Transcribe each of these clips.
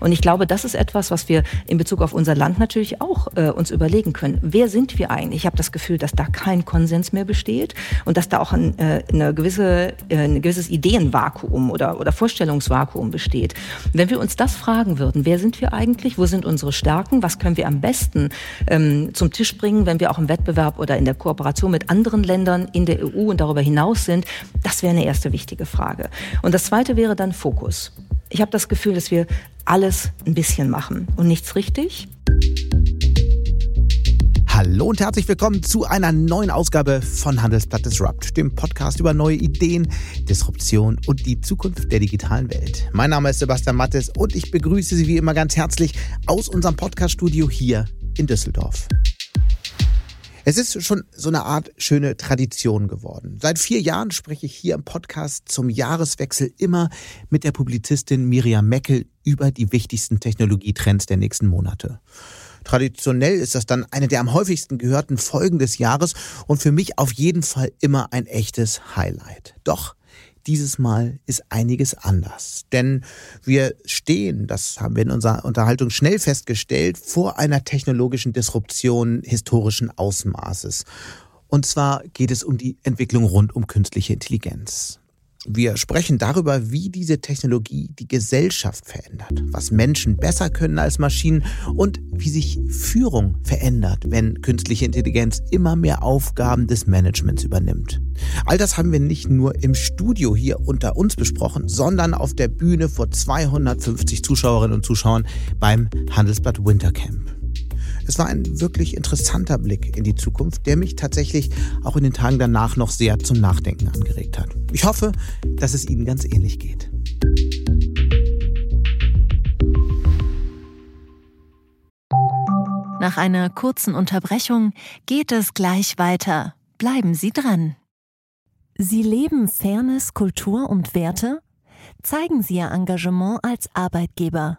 Und ich glaube, das ist etwas, was wir in Bezug auf unser Land natürlich auch äh, uns überlegen können. Wer sind wir eigentlich? Ich habe das Gefühl, dass da kein Konsens mehr besteht und dass da auch ein, äh, eine gewisse, äh, ein gewisses Ideenvakuum oder, oder Vorstellungsvakuum besteht. Wenn wir uns das fragen würden, wer sind wir eigentlich? Wo sind unsere Stärken? Was können wir am besten ähm, zum Tisch bringen, wenn wir auch im Wettbewerb oder in der Kooperation mit anderen Ländern in der EU und darüber hinaus sind? Das wäre eine erste wichtige Frage. Und das zweite wäre dann Fokus. Ich habe das Gefühl, dass wir alles ein bisschen machen und nichts richtig. Hallo und herzlich willkommen zu einer neuen Ausgabe von Handelsblatt Disrupt, dem Podcast über neue Ideen, Disruption und die Zukunft der digitalen Welt. Mein Name ist Sebastian Mattes und ich begrüße Sie wie immer ganz herzlich aus unserem Podcaststudio hier in Düsseldorf. Es ist schon so eine Art schöne Tradition geworden. Seit vier Jahren spreche ich hier im Podcast zum Jahreswechsel immer mit der Publizistin Miriam Meckel über die wichtigsten Technologietrends der nächsten Monate. Traditionell ist das dann eine der am häufigsten gehörten Folgen des Jahres und für mich auf jeden Fall immer ein echtes Highlight. Doch dieses Mal ist einiges anders. Denn wir stehen, das haben wir in unserer Unterhaltung schnell festgestellt, vor einer technologischen Disruption historischen Ausmaßes. Und zwar geht es um die Entwicklung rund um künstliche Intelligenz. Wir sprechen darüber, wie diese Technologie die Gesellschaft verändert, was Menschen besser können als Maschinen und wie sich Führung verändert, wenn künstliche Intelligenz immer mehr Aufgaben des Managements übernimmt. All das haben wir nicht nur im Studio hier unter uns besprochen, sondern auf der Bühne vor 250 Zuschauerinnen und Zuschauern beim Handelsblatt Wintercamp. Es war ein wirklich interessanter Blick in die Zukunft, der mich tatsächlich auch in den Tagen danach noch sehr zum Nachdenken angeregt hat. Ich hoffe, dass es Ihnen ganz ähnlich geht. Nach einer kurzen Unterbrechung geht es gleich weiter. Bleiben Sie dran. Sie leben Fairness, Kultur und Werte? Zeigen Sie Ihr Engagement als Arbeitgeber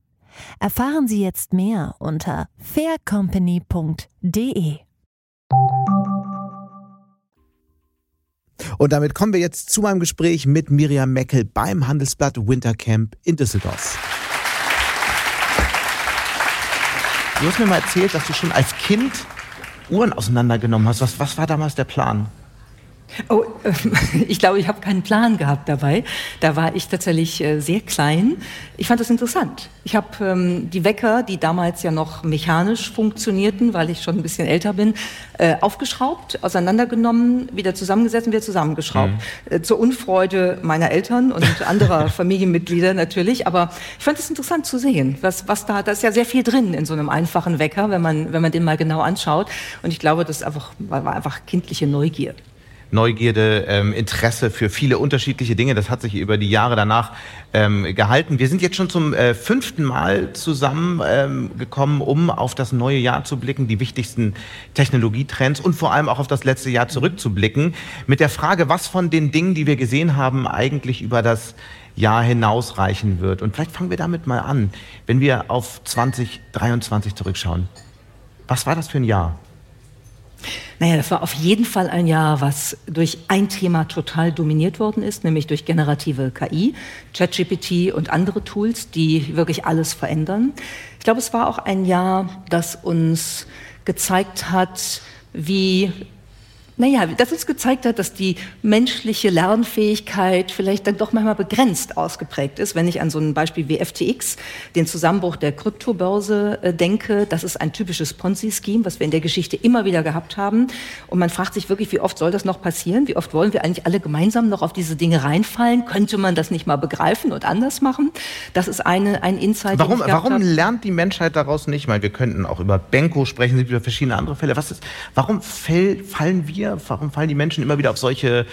Erfahren Sie jetzt mehr unter faircompany.de. Und damit kommen wir jetzt zu meinem Gespräch mit Miriam Meckel beim Handelsblatt Wintercamp in Düsseldorf. Du hast mir mal erzählt, dass du schon als Kind Uhren auseinandergenommen hast. Was, was war damals der Plan? Oh, ich glaube, ich habe keinen Plan gehabt dabei. Da war ich tatsächlich äh, sehr klein. Ich fand das interessant. Ich habe ähm, die Wecker, die damals ja noch mechanisch funktionierten, weil ich schon ein bisschen älter bin, äh, aufgeschraubt, auseinandergenommen, wieder zusammengesetzt und wieder zusammengeschraubt. Mhm. Äh, zur Unfreude meiner Eltern und anderer Familienmitglieder natürlich. Aber ich fand es interessant zu sehen, was, was da, da ist ja sehr viel drin in so einem einfachen Wecker, wenn man, wenn man den mal genau anschaut. Und ich glaube, das einfach, war einfach kindliche Neugier. Neugierde, ähm, Interesse für viele unterschiedliche Dinge. Das hat sich über die Jahre danach ähm, gehalten. Wir sind jetzt schon zum äh, fünften Mal zusammengekommen, ähm, um auf das neue Jahr zu blicken, die wichtigsten Technologietrends und vor allem auch auf das letzte Jahr zurückzublicken. Mit der Frage, was von den Dingen, die wir gesehen haben, eigentlich über das Jahr hinausreichen wird. Und vielleicht fangen wir damit mal an, wenn wir auf 2023 zurückschauen. Was war das für ein Jahr? Naja, das war auf jeden Fall ein Jahr, was durch ein Thema total dominiert worden ist, nämlich durch generative KI, ChatGPT und andere Tools, die wirklich alles verändern. Ich glaube, es war auch ein Jahr, das uns gezeigt hat, wie naja, das uns gezeigt hat, dass die menschliche Lernfähigkeit vielleicht dann doch manchmal begrenzt ausgeprägt ist. Wenn ich an so ein Beispiel wie FTX, den Zusammenbruch der Kryptobörse äh, denke, das ist ein typisches Ponzi-Scheme, was wir in der Geschichte immer wieder gehabt haben. Und man fragt sich wirklich, wie oft soll das noch passieren? Wie oft wollen wir eigentlich alle gemeinsam noch auf diese Dinge reinfallen? Könnte man das nicht mal begreifen und anders machen? Das ist eine, ein Insight. Warum, warum lernt die Menschheit daraus nicht? Weil wir könnten auch über Benko sprechen, über verschiedene andere Fälle. Was ist, warum fall, fallen wir warum fallen die Menschen immer wieder auf solche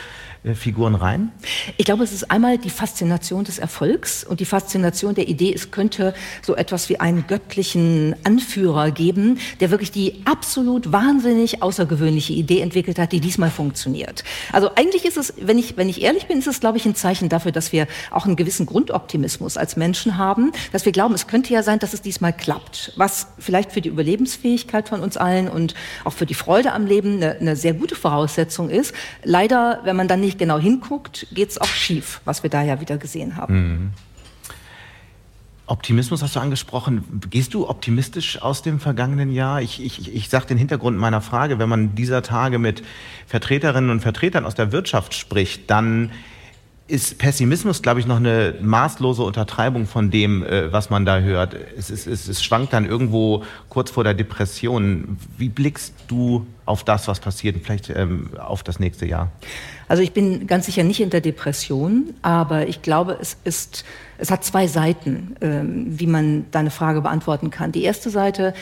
Figuren rein? Ich glaube, es ist einmal die Faszination des Erfolgs und die Faszination der Idee, es könnte so etwas wie einen göttlichen Anführer geben, der wirklich die absolut wahnsinnig außergewöhnliche Idee entwickelt hat, die diesmal funktioniert. Also eigentlich ist es, wenn ich, wenn ich ehrlich bin, ist es, glaube ich, ein Zeichen dafür, dass wir auch einen gewissen Grundoptimismus als Menschen haben, dass wir glauben, es könnte ja sein, dass es diesmal klappt, was vielleicht für die Überlebensfähigkeit von uns allen und auch für die Freude am Leben eine, eine sehr gute Voraussetzung ist. Leider, wenn man dann nicht genau hinguckt, geht es auch schief, was wir da ja wieder gesehen haben. Mhm. Optimismus hast du angesprochen. Gehst du optimistisch aus dem vergangenen Jahr? Ich, ich, ich sage den Hintergrund meiner Frage. Wenn man dieser Tage mit Vertreterinnen und Vertretern aus der Wirtschaft spricht, dann ist Pessimismus, glaube ich, noch eine maßlose Untertreibung von dem, äh, was man da hört. Es, ist, es, es schwankt dann irgendwo kurz vor der Depression. Wie blickst du auf das, was passiert, vielleicht ähm, auf das nächste Jahr? Also ich bin ganz sicher nicht in der Depression, aber ich glaube, es ist, es hat zwei Seiten, ähm, wie man deine Frage beantworten kann. Die erste Seite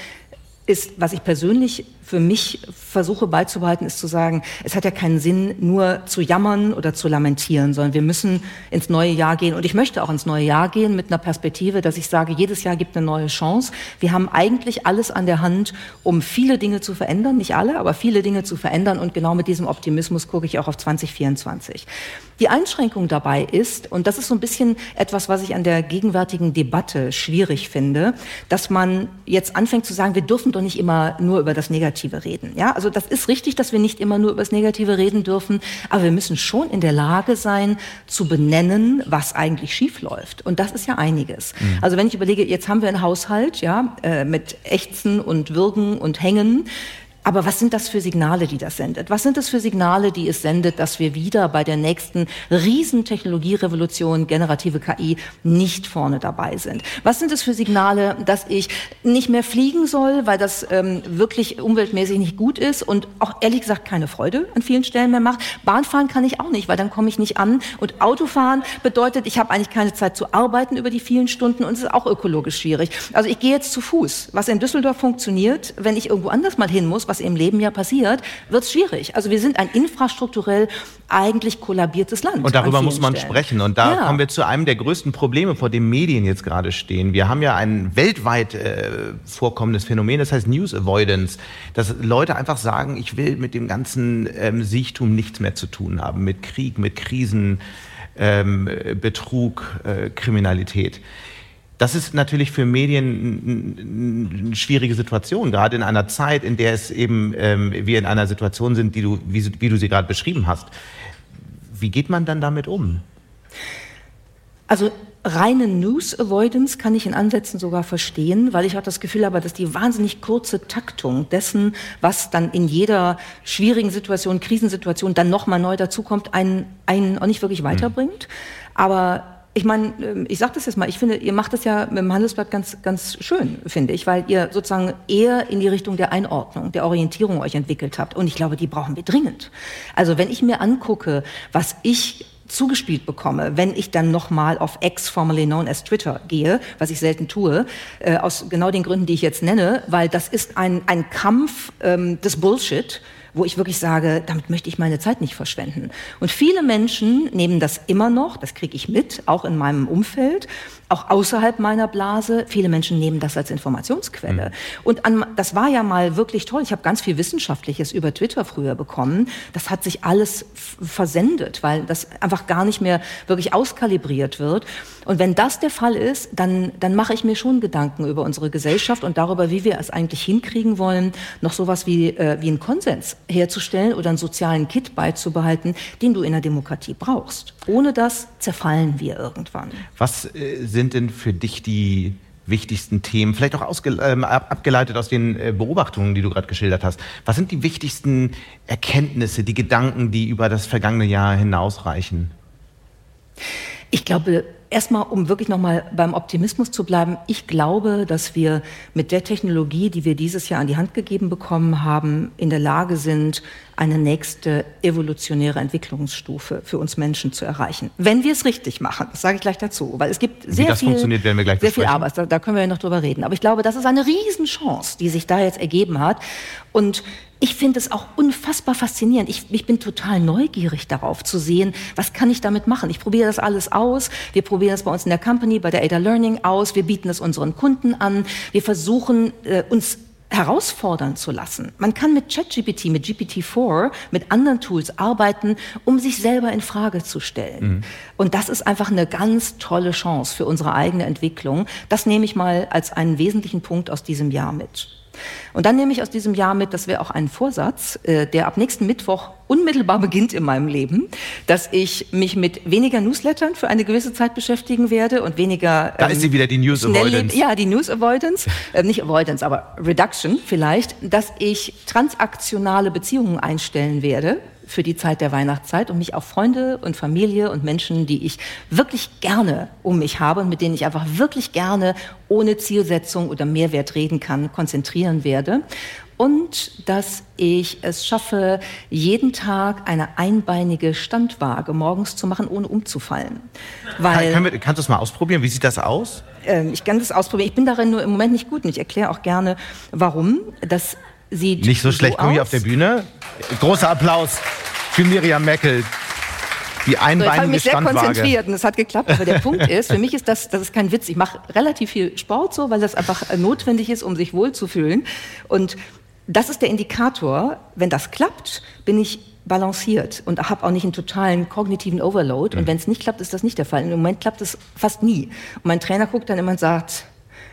ist, was ich persönlich für mich versuche beizubehalten, ist zu sagen, es hat ja keinen Sinn, nur zu jammern oder zu lamentieren, sondern wir müssen ins neue Jahr gehen. Und ich möchte auch ins neue Jahr gehen mit einer Perspektive, dass ich sage, jedes Jahr gibt eine neue Chance. Wir haben eigentlich alles an der Hand, um viele Dinge zu verändern. Nicht alle, aber viele Dinge zu verändern. Und genau mit diesem Optimismus gucke ich auch auf 2024. Die Einschränkung dabei ist, und das ist so ein bisschen etwas, was ich an der gegenwärtigen Debatte schwierig finde, dass man jetzt anfängt zu sagen, wir dürfen doch nicht immer nur über das Negative Negative reden. Ja, also das ist richtig, dass wir nicht immer nur über das Negative reden dürfen, aber wir müssen schon in der Lage sein, zu benennen, was eigentlich schief läuft. Und das ist ja einiges. Mhm. Also wenn ich überlege, jetzt haben wir einen Haushalt, ja, äh, mit Ächzen und Würgen und Hängen. Aber was sind das für Signale, die das sendet? Was sind das für Signale, die es sendet, dass wir wieder bei der nächsten Riesentechnologierevolution, generative KI, nicht vorne dabei sind? Was sind es für Signale, dass ich nicht mehr fliegen soll, weil das ähm, wirklich umweltmäßig nicht gut ist und auch ehrlich gesagt keine Freude an vielen Stellen mehr macht? Bahnfahren kann ich auch nicht, weil dann komme ich nicht an. Und Autofahren bedeutet, ich habe eigentlich keine Zeit zu arbeiten über die vielen Stunden und es ist auch ökologisch schwierig. Also ich gehe jetzt zu Fuß. Was in Düsseldorf funktioniert, wenn ich irgendwo anders mal hin muss, was im Leben ja passiert, wird es schwierig. Also wir sind ein infrastrukturell eigentlich kollabiertes Land. Und darüber muss man Stellen. sprechen. Und da ja. kommen wir zu einem der größten Probleme, vor dem Medien jetzt gerade stehen. Wir haben ja ein weltweit äh, vorkommendes Phänomen, das heißt News Avoidance, dass Leute einfach sagen, ich will mit dem ganzen ähm, Siechtum nichts mehr zu tun haben, mit Krieg, mit Krisen, ähm, Betrug, äh, Kriminalität. Das ist natürlich für Medien eine schwierige Situation, gerade in einer Zeit, in der es eben ähm, wir in einer Situation sind, die du, wie, wie du sie gerade beschrieben hast. Wie geht man dann damit um? Also reine News Avoidance kann ich in Ansätzen sogar verstehen, weil ich auch das Gefühl habe, dass die wahnsinnig kurze Taktung dessen, was dann in jeder schwierigen Situation, Krisensituation dann nochmal neu dazukommt, einen, einen auch nicht wirklich weiterbringt. Aber ich meine, ähm, ich sage das jetzt mal, ich finde, ihr macht das ja mit dem Handelsblatt ganz, ganz schön, finde ich, weil ihr sozusagen eher in die Richtung der Einordnung, der Orientierung euch entwickelt habt. Und ich glaube, die brauchen wir dringend. Also wenn ich mir angucke, was ich zugespielt bekomme, wenn ich dann nochmal auf X, formerly known as Twitter, gehe, was ich selten tue, äh, aus genau den Gründen, die ich jetzt nenne, weil das ist ein, ein Kampf ähm, des Bullshit, wo ich wirklich sage, damit möchte ich meine Zeit nicht verschwenden. Und viele Menschen nehmen das immer noch, das kriege ich mit, auch in meinem Umfeld, auch außerhalb meiner Blase. Viele Menschen nehmen das als Informationsquelle. Mhm. Und an, das war ja mal wirklich toll. Ich habe ganz viel Wissenschaftliches über Twitter früher bekommen. Das hat sich alles versendet, weil das einfach gar nicht mehr wirklich auskalibriert wird. Und wenn das der Fall ist, dann, dann mache ich mir schon Gedanken über unsere Gesellschaft und darüber, wie wir es eigentlich hinkriegen wollen, noch sowas wie, äh, wie einen Konsens herzustellen oder einen sozialen Kit beizubehalten, den du in der Demokratie brauchst. Ohne das zerfallen wir irgendwann. Was äh, sind denn für dich die wichtigsten Themen, vielleicht auch äh, abgeleitet aus den äh, Beobachtungen, die du gerade geschildert hast. Was sind die wichtigsten Erkenntnisse, die Gedanken, die über das vergangene Jahr hinausreichen? Ich glaube, erstmal, um wirklich nochmal beim Optimismus zu bleiben, ich glaube, dass wir mit der Technologie, die wir dieses Jahr an die Hand gegeben bekommen haben, in der Lage sind, eine nächste evolutionäre Entwicklungsstufe für uns Menschen zu erreichen. Wenn wir es richtig machen, das sage ich gleich dazu, weil es gibt sehr viel, sehr viel Arbeit, da, da können wir ja noch drüber reden. Aber ich glaube, das ist eine Riesenchance, die sich da jetzt ergeben hat. Und ich finde es auch unfassbar faszinierend. Ich, ich, bin total neugierig darauf zu sehen, was kann ich damit machen. Ich probiere das alles aus. Wir probieren es bei uns in der Company, bei der Ada Learning aus. Wir bieten es unseren Kunden an. Wir versuchen äh, uns herausfordern zu lassen. Man kann mit ChatGPT, mit GPT-4, mit anderen Tools arbeiten, um sich selber in Frage zu stellen. Mhm. Und das ist einfach eine ganz tolle Chance für unsere eigene Entwicklung. Das nehme ich mal als einen wesentlichen Punkt aus diesem Jahr mit. Und dann nehme ich aus diesem Jahr mit, das wäre auch ein Vorsatz, äh, der ab nächsten Mittwoch unmittelbar beginnt in meinem Leben, dass ich mich mit weniger Newslettern für eine gewisse Zeit beschäftigen werde und weniger. Da ähm, ist sie wieder die News Avoidance. Ja, die News Avoidance, äh, nicht Avoidance, aber Reduction vielleicht, dass ich transaktionale Beziehungen einstellen werde für die Zeit der Weihnachtszeit und mich auf Freunde und Familie und Menschen, die ich wirklich gerne um mich habe und mit denen ich einfach wirklich gerne ohne Zielsetzung oder Mehrwert reden kann, konzentrieren werde. Und dass ich es schaffe, jeden Tag eine einbeinige Standwaage morgens zu machen, ohne umzufallen. Weil, kann, wir, kannst du es mal ausprobieren? Wie sieht das aus? Ähm, ich kann das ausprobieren. Ich bin darin nur im Moment nicht gut und ich erkläre auch gerne, warum. Das sieht nicht so schlecht. Guck hier auf der Bühne. Großer Applaus für Miriam Meckel. Die einbeinige so, ich habe mich sehr konzentriert und es hat geklappt. Aber der Punkt ist, für mich ist das, das ist kein Witz. Ich mache relativ viel Sport so, weil das einfach notwendig ist, um sich wohlzufühlen. Und das ist der Indikator. Wenn das klappt, bin ich balanciert und habe auch nicht einen totalen kognitiven Overload. Und mhm. wenn es nicht klappt, ist das nicht der Fall. Im Moment klappt es fast nie. Und mein Trainer guckt dann immer und sagt,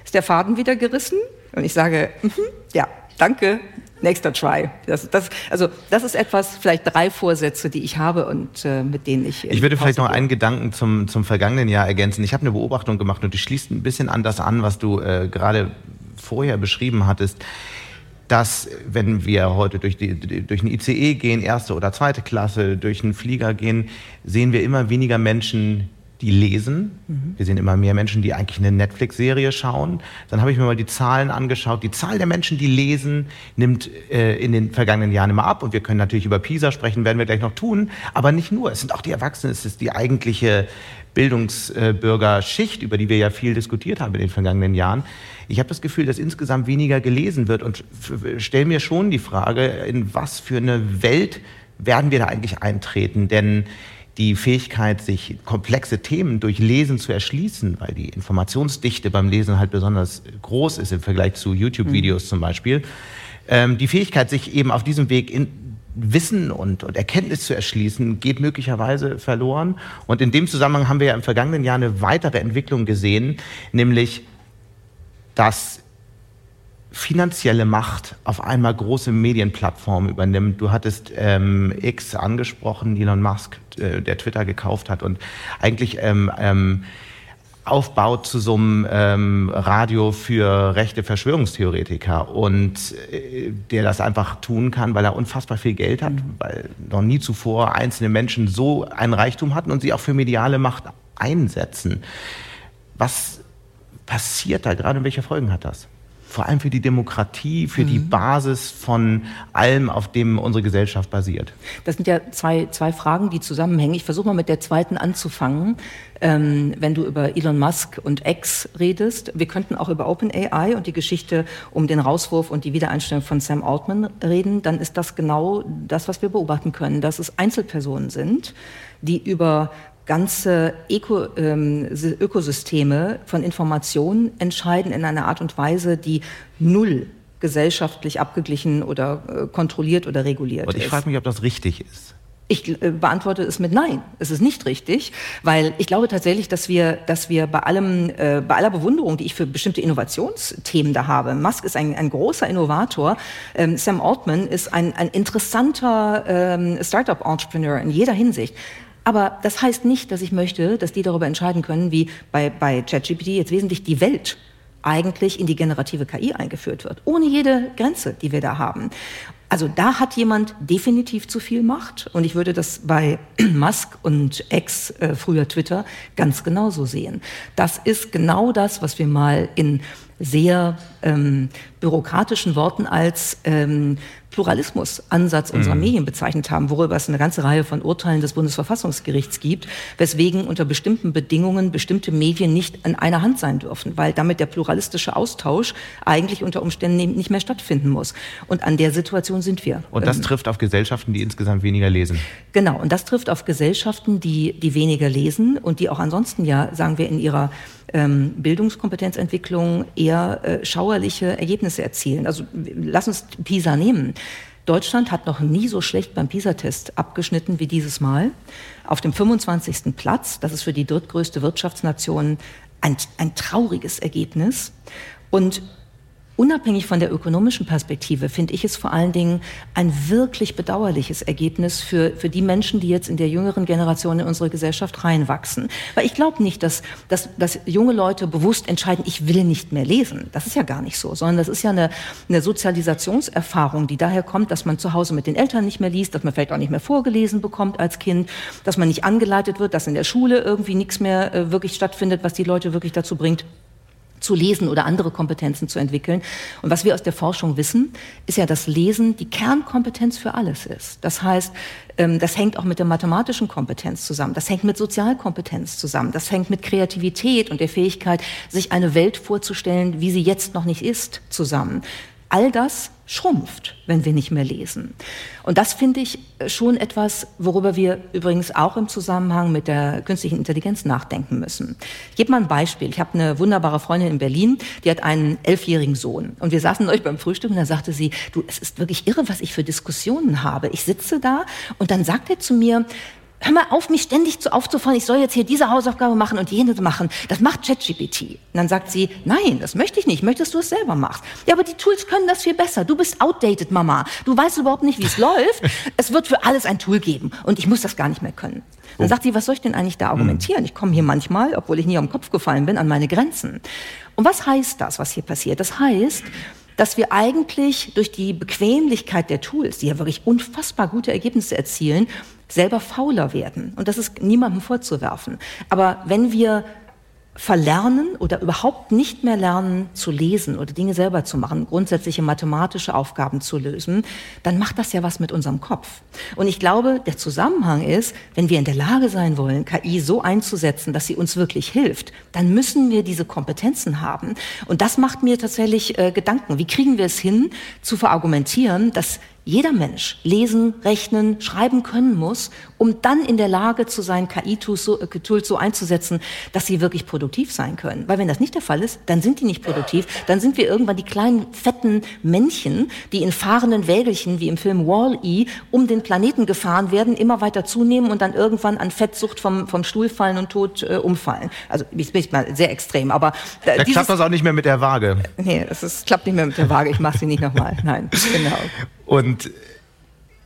ist der Faden wieder gerissen? Und ich sage, mm -hmm, ja, danke, nächster Try. Das, das, also das ist etwas, vielleicht drei Vorsätze, die ich habe und äh, mit denen ich. Ich würde vielleicht noch einen Gedanken zum, zum vergangenen Jahr ergänzen. Ich habe eine Beobachtung gemacht und die schließt ein bisschen an das an, was du äh, gerade vorher beschrieben hattest dass wenn wir heute durch, die, durch einen ICE gehen, erste oder zweite Klasse, durch einen Flieger gehen, sehen wir immer weniger Menschen, die lesen. Mhm. Wir sehen immer mehr Menschen, die eigentlich eine Netflix-Serie schauen. Dann habe ich mir mal die Zahlen angeschaut. Die Zahl der Menschen, die lesen, nimmt äh, in den vergangenen Jahren immer ab. Und wir können natürlich über PISA sprechen, werden wir gleich noch tun. Aber nicht nur. Es sind auch die Erwachsenen. Es ist die eigentliche Bildungsbürgerschicht, über die wir ja viel diskutiert haben in den vergangenen Jahren. Ich habe das Gefühl, dass insgesamt weniger gelesen wird und stelle mir schon die Frage, in was für eine Welt werden wir da eigentlich eintreten? Denn die Fähigkeit, sich komplexe Themen durch Lesen zu erschließen, weil die Informationsdichte beim Lesen halt besonders groß ist im Vergleich zu YouTube-Videos mhm. zum Beispiel. Ähm, die Fähigkeit, sich eben auf diesem Weg in Wissen und, und Erkenntnis zu erschließen, geht möglicherweise verloren. Und in dem Zusammenhang haben wir ja im vergangenen Jahr eine weitere Entwicklung gesehen, nämlich dass finanzielle Macht auf einmal große Medienplattformen übernimmt. Du hattest ähm, X angesprochen, Elon Musk, äh, der Twitter gekauft hat und eigentlich ähm, ähm, aufbaut zu so einem ähm, Radio für rechte Verschwörungstheoretiker und äh, der das einfach tun kann, weil er unfassbar viel Geld hat, mhm. weil noch nie zuvor einzelne Menschen so einen Reichtum hatten und sie auch für mediale Macht einsetzen. Was passiert da gerade und welche Folgen hat das? Vor allem für die Demokratie, für mhm. die Basis von allem, auf dem unsere Gesellschaft basiert? Das sind ja zwei, zwei Fragen, die zusammenhängen. Ich versuche mal mit der zweiten anzufangen. Ähm, wenn du über Elon Musk und X redest, wir könnten auch über OpenAI und die Geschichte um den Rauswurf und die Wiedereinstellung von Sam Altman reden, dann ist das genau das, was wir beobachten können, dass es Einzelpersonen sind, die über ganze Öko, ähm, Ökosysteme von Informationen entscheiden in einer Art und Weise, die null gesellschaftlich abgeglichen oder äh, kontrolliert oder reguliert und ich frage mich, ob das richtig ist. Ich äh, beantworte es mit Nein. Es ist nicht richtig, weil ich glaube tatsächlich, dass wir, dass wir bei allem, äh, bei aller Bewunderung, die ich für bestimmte Innovationsthemen da habe, Musk ist ein, ein großer Innovator, ähm, Sam Altman ist ein, ein interessanter ähm, Startup-Entrepreneur in jeder Hinsicht. Aber das heißt nicht, dass ich möchte, dass die darüber entscheiden können, wie bei, bei ChatGPT jetzt wesentlich die Welt eigentlich in die generative KI eingeführt wird, ohne jede Grenze, die wir da haben. Also da hat jemand definitiv zu viel Macht und ich würde das bei Musk und Ex, äh, früher Twitter, ganz genauso sehen. Das ist genau das, was wir mal in sehr ähm, bürokratischen Worten als ähm, Pluralismusansatz unserer mhm. Medien bezeichnet haben, worüber es eine ganze Reihe von Urteilen des Bundesverfassungsgerichts gibt, weswegen unter bestimmten Bedingungen bestimmte Medien nicht in einer Hand sein dürfen, weil damit der pluralistische Austausch eigentlich unter Umständen nicht mehr stattfinden muss. Und an der Situation sind wir. Und das ähm, trifft auf Gesellschaften, die insgesamt weniger lesen. Genau, und das trifft auf Gesellschaften, die, die weniger lesen und die auch ansonsten ja, sagen wir, in ihrer ähm, Bildungskompetenzentwicklung eher äh, schauerliche Ergebnisse erzielen. Also lass uns PISA nehmen. Deutschland hat noch nie so schlecht beim PISA-Test abgeschnitten wie dieses Mal. Auf dem 25. Platz, das ist für die drittgrößte Wirtschaftsnation ein, ein trauriges Ergebnis. Und Unabhängig von der ökonomischen Perspektive finde ich es vor allen Dingen ein wirklich bedauerliches Ergebnis für, für die Menschen, die jetzt in der jüngeren Generation in unsere Gesellschaft reinwachsen. Weil ich glaube nicht, dass, dass, dass junge Leute bewusst entscheiden, ich will nicht mehr lesen. Das ist ja gar nicht so, sondern das ist ja eine, eine Sozialisationserfahrung, die daher kommt, dass man zu Hause mit den Eltern nicht mehr liest, dass man vielleicht auch nicht mehr vorgelesen bekommt als Kind, dass man nicht angeleitet wird, dass in der Schule irgendwie nichts mehr äh, wirklich stattfindet, was die Leute wirklich dazu bringt, zu lesen oder andere Kompetenzen zu entwickeln. Und was wir aus der Forschung wissen, ist ja, dass Lesen die Kernkompetenz für alles ist. Das heißt, ähm, das hängt auch mit der mathematischen Kompetenz zusammen. Das hängt mit Sozialkompetenz zusammen. Das hängt mit Kreativität und der Fähigkeit, sich eine Welt vorzustellen, wie sie jetzt noch nicht ist, zusammen. All das schrumpft, wenn wir nicht mehr lesen. Und das finde ich schon etwas, worüber wir übrigens auch im Zusammenhang mit der künstlichen Intelligenz nachdenken müssen. Ich gebe mal ein Beispiel. Ich habe eine wunderbare Freundin in Berlin, die hat einen elfjährigen Sohn. Und wir saßen euch beim Frühstück und da sagte sie, du, es ist wirklich irre, was ich für Diskussionen habe. Ich sitze da und dann sagt er zu mir, hör mal auf, mich ständig zu aufzufallen, ich soll jetzt hier diese Hausaufgabe machen und jene machen. Das macht ChatGPT. Und dann sagt sie, nein, das möchte ich nicht, möchtest du es selber machst. Ja, aber die Tools können das viel besser. Du bist outdated, Mama. Du weißt überhaupt nicht, wie es läuft. Es wird für alles ein Tool geben und ich muss das gar nicht mehr können. Dann oh. sagt sie, was soll ich denn eigentlich da argumentieren? Ich komme hier manchmal, obwohl ich nie am Kopf gefallen bin, an meine Grenzen. Und was heißt das, was hier passiert? Das heißt, dass wir eigentlich durch die Bequemlichkeit der Tools, die ja wirklich unfassbar gute Ergebnisse erzielen, selber fauler werden. Und das ist niemandem vorzuwerfen. Aber wenn wir verlernen oder überhaupt nicht mehr lernen zu lesen oder Dinge selber zu machen, grundsätzliche mathematische Aufgaben zu lösen, dann macht das ja was mit unserem Kopf. Und ich glaube, der Zusammenhang ist, wenn wir in der Lage sein wollen, KI so einzusetzen, dass sie uns wirklich hilft, dann müssen wir diese Kompetenzen haben. Und das macht mir tatsächlich äh, Gedanken. Wie kriegen wir es hin, zu verargumentieren, dass jeder Mensch lesen, rechnen, schreiben können muss, um dann in der Lage zu sein, KI-Tools so, äh, so, einzusetzen, dass sie wirklich produktiv sein können. Weil wenn das nicht der Fall ist, dann sind die nicht produktiv, dann sind wir irgendwann die kleinen fetten Männchen, die in fahrenden Wägelchen wie im Film Wall-E um den Planeten gefahren werden, immer weiter zunehmen und dann irgendwann an Fettsucht vom, vom Stuhl fallen und tot äh, umfallen. Also ich bin mal sehr extrem, aber äh, da klappt das auch nicht mehr mit der Waage. Nee, es klappt nicht mehr mit der Waage. Ich mache sie nicht nochmal. Nein, genau. Und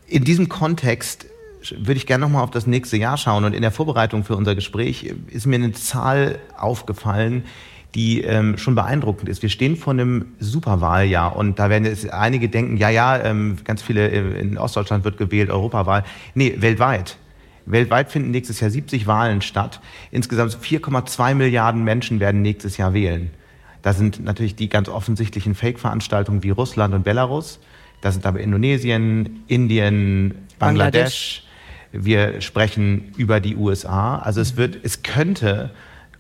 in diesem Kontext würde ich gerne nochmal auf das nächste Jahr schauen. Und in der Vorbereitung für unser Gespräch ist mir eine Zahl aufgefallen, die ähm, schon beeindruckend ist. Wir stehen vor einem Superwahljahr und da werden jetzt einige denken, ja, ja, ähm, ganz viele äh, in Ostdeutschland wird gewählt, Europawahl. Nee, weltweit. Weltweit finden nächstes Jahr 70 Wahlen statt. Insgesamt 4,2 Milliarden Menschen werden nächstes Jahr wählen. Da sind natürlich die ganz offensichtlichen Fake-Veranstaltungen wie Russland und Belarus. Das sind aber Indonesien, Indien, Bangladesch. Bangladesch. Wir sprechen über die USA. Also es wird, es könnte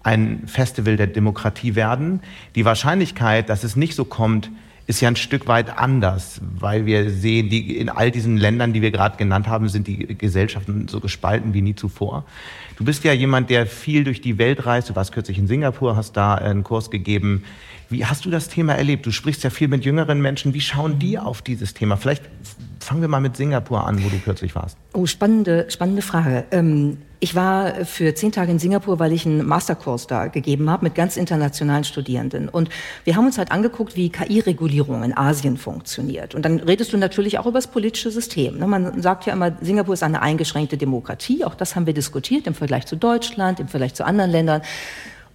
ein Festival der Demokratie werden. Die Wahrscheinlichkeit, dass es nicht so kommt, ist ja ein Stück weit anders, weil wir sehen, die, in all diesen Ländern, die wir gerade genannt haben, sind die Gesellschaften so gespalten wie nie zuvor. Du bist ja jemand, der viel durch die Welt reist. Du warst kürzlich in Singapur, hast da einen Kurs gegeben. Wie hast du das Thema erlebt? Du sprichst ja viel mit jüngeren Menschen. Wie schauen die auf dieses Thema? Vielleicht fangen wir mal mit Singapur an, wo du kürzlich warst. Oh, spannende, spannende Frage. Ähm, ich war für zehn Tage in Singapur, weil ich einen Masterkurs da gegeben habe mit ganz internationalen Studierenden. Und wir haben uns halt angeguckt, wie KI-Regulierung in Asien funktioniert. Und dann redest du natürlich auch über das politische System. Ne? Man sagt ja immer, Singapur ist eine eingeschränkte Demokratie. Auch das haben wir diskutiert im Vergleich zu Deutschland, im Vergleich zu anderen Ländern.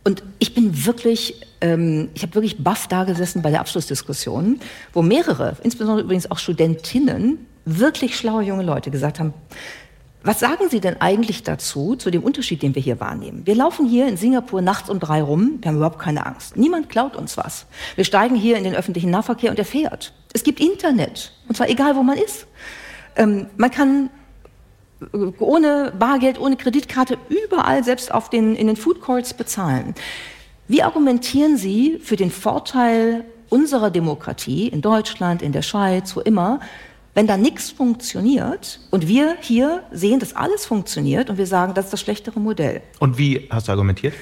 Und ich bin wirklich ähm, ich habe wirklich baff da gesessen bei der Abschlussdiskussion, wo mehrere, insbesondere übrigens auch Studentinnen, wirklich schlaue junge Leute gesagt haben, was sagen Sie denn eigentlich dazu, zu dem Unterschied, den wir hier wahrnehmen? Wir laufen hier in Singapur nachts um drei rum, wir haben überhaupt keine Angst. Niemand klaut uns was. Wir steigen hier in den öffentlichen Nahverkehr und er fährt. Es gibt Internet, und zwar egal, wo man ist. Ähm, man kann äh, ohne Bargeld, ohne Kreditkarte überall, selbst auf den, in den Food Courts bezahlen. Wie argumentieren Sie für den Vorteil unserer Demokratie in Deutschland, in der Schweiz, wo immer, wenn da nichts funktioniert und wir hier sehen, dass alles funktioniert und wir sagen, das ist das schlechtere Modell. Und wie hast du argumentiert?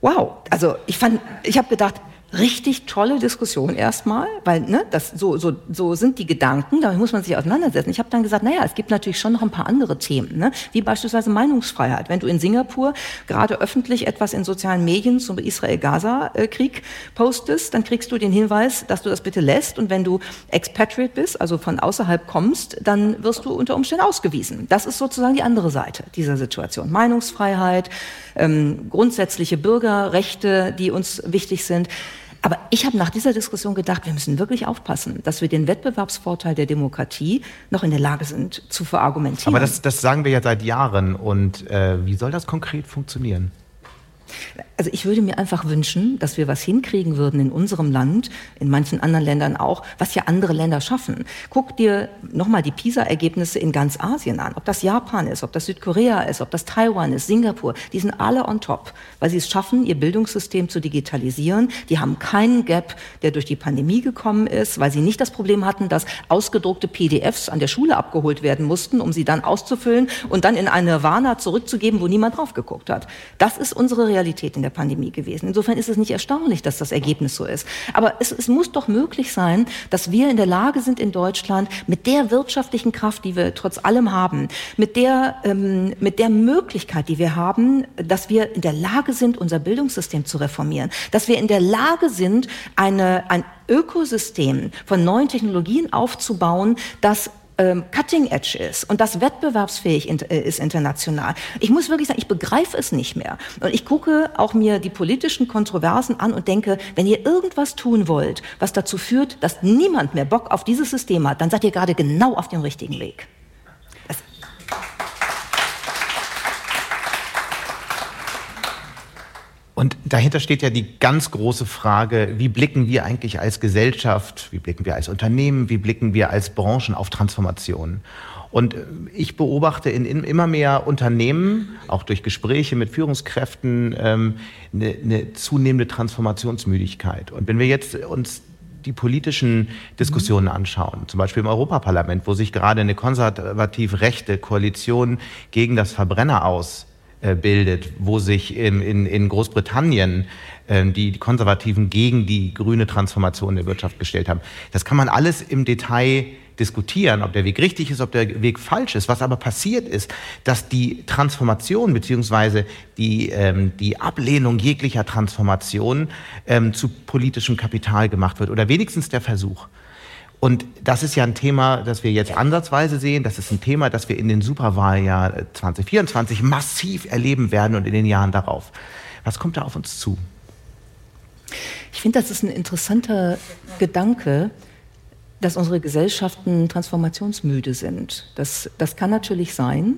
Wow, also ich fand, ich habe gedacht, richtig tolle Diskussion erstmal, weil ne, das so so so sind die Gedanken, damit muss man sich auseinandersetzen. Ich habe dann gesagt, naja, es gibt natürlich schon noch ein paar andere Themen, ne, wie beispielsweise Meinungsfreiheit. Wenn du in Singapur gerade öffentlich etwas in sozialen Medien zum Israel-Gaza-Krieg postest, dann kriegst du den Hinweis, dass du das bitte lässt. Und wenn du Expatriate bist, also von außerhalb kommst, dann wirst du unter Umständen ausgewiesen. Das ist sozusagen die andere Seite dieser Situation. Meinungsfreiheit, ähm, grundsätzliche Bürgerrechte, die uns wichtig sind. Aber ich habe nach dieser Diskussion gedacht, wir müssen wirklich aufpassen, dass wir den Wettbewerbsvorteil der Demokratie noch in der Lage sind zu verargumentieren. Aber das, das sagen wir ja seit Jahren. Und äh, wie soll das konkret funktionieren? Also ich würde mir einfach wünschen, dass wir was hinkriegen würden in unserem Land, in manchen anderen Ländern auch, was ja andere Länder schaffen. Guck dir nochmal die PISA-Ergebnisse in ganz Asien an. Ob das Japan ist, ob das Südkorea ist, ob das Taiwan ist, Singapur. Die sind alle on top, weil sie es schaffen, ihr Bildungssystem zu digitalisieren. Die haben keinen Gap, der durch die Pandemie gekommen ist, weil sie nicht das Problem hatten, dass ausgedruckte PDFs an der Schule abgeholt werden mussten, um sie dann auszufüllen und dann in eine Nirvana zurückzugeben, wo niemand drauf geguckt hat. Das ist unsere Realität in der Pandemie gewesen. Insofern ist es nicht erstaunlich, dass das Ergebnis so ist. Aber es, es muss doch möglich sein, dass wir in der Lage sind in Deutschland mit der wirtschaftlichen Kraft, die wir trotz allem haben, mit der, ähm, mit der Möglichkeit, die wir haben, dass wir in der Lage sind, unser Bildungssystem zu reformieren, dass wir in der Lage sind, eine, ein Ökosystem von neuen Technologien aufzubauen, das ähm, cutting edge ist und das wettbewerbsfähig in, äh, ist international. Ich muss wirklich sagen, ich begreife es nicht mehr. Und ich gucke auch mir die politischen Kontroversen an und denke, wenn ihr irgendwas tun wollt, was dazu führt, dass niemand mehr Bock auf dieses System hat, dann seid ihr gerade genau auf dem richtigen Weg. Und dahinter steht ja die ganz große Frage, wie blicken wir eigentlich als Gesellschaft, wie blicken wir als Unternehmen, wie blicken wir als Branchen auf Transformation? Und äh, ich beobachte in, immer mehr Unternehmen, auch durch Gespräche mit Führungskräften, ähm, eine, eine zunehmende Transformationsmüdigkeit. Und wenn wir jetzt uns die politischen Diskussionen anschauen, zum Beispiel im Europaparlament, wo sich gerade eine konservativ rechte Koalition gegen das Verbrenner aus bildet, wo sich in, in, in Großbritannien äh, die, Konservativen gegen die grüne Transformation der Wirtschaft gestellt haben. Das kann man alles im Detail diskutieren, ob der Weg richtig ist, ob der Weg falsch ist. Was aber passiert ist, dass die Transformation beziehungsweise die, ähm, die Ablehnung jeglicher Transformation ähm, zu politischem Kapital gemacht wird oder wenigstens der Versuch. Und das ist ja ein Thema, das wir jetzt ansatzweise sehen. Das ist ein Thema, das wir in den Superwahljahr 2024 massiv erleben werden und in den Jahren darauf. Was kommt da auf uns zu? Ich finde, das ist ein interessanter Gedanke, dass unsere Gesellschaften transformationsmüde sind. Das, das kann natürlich sein.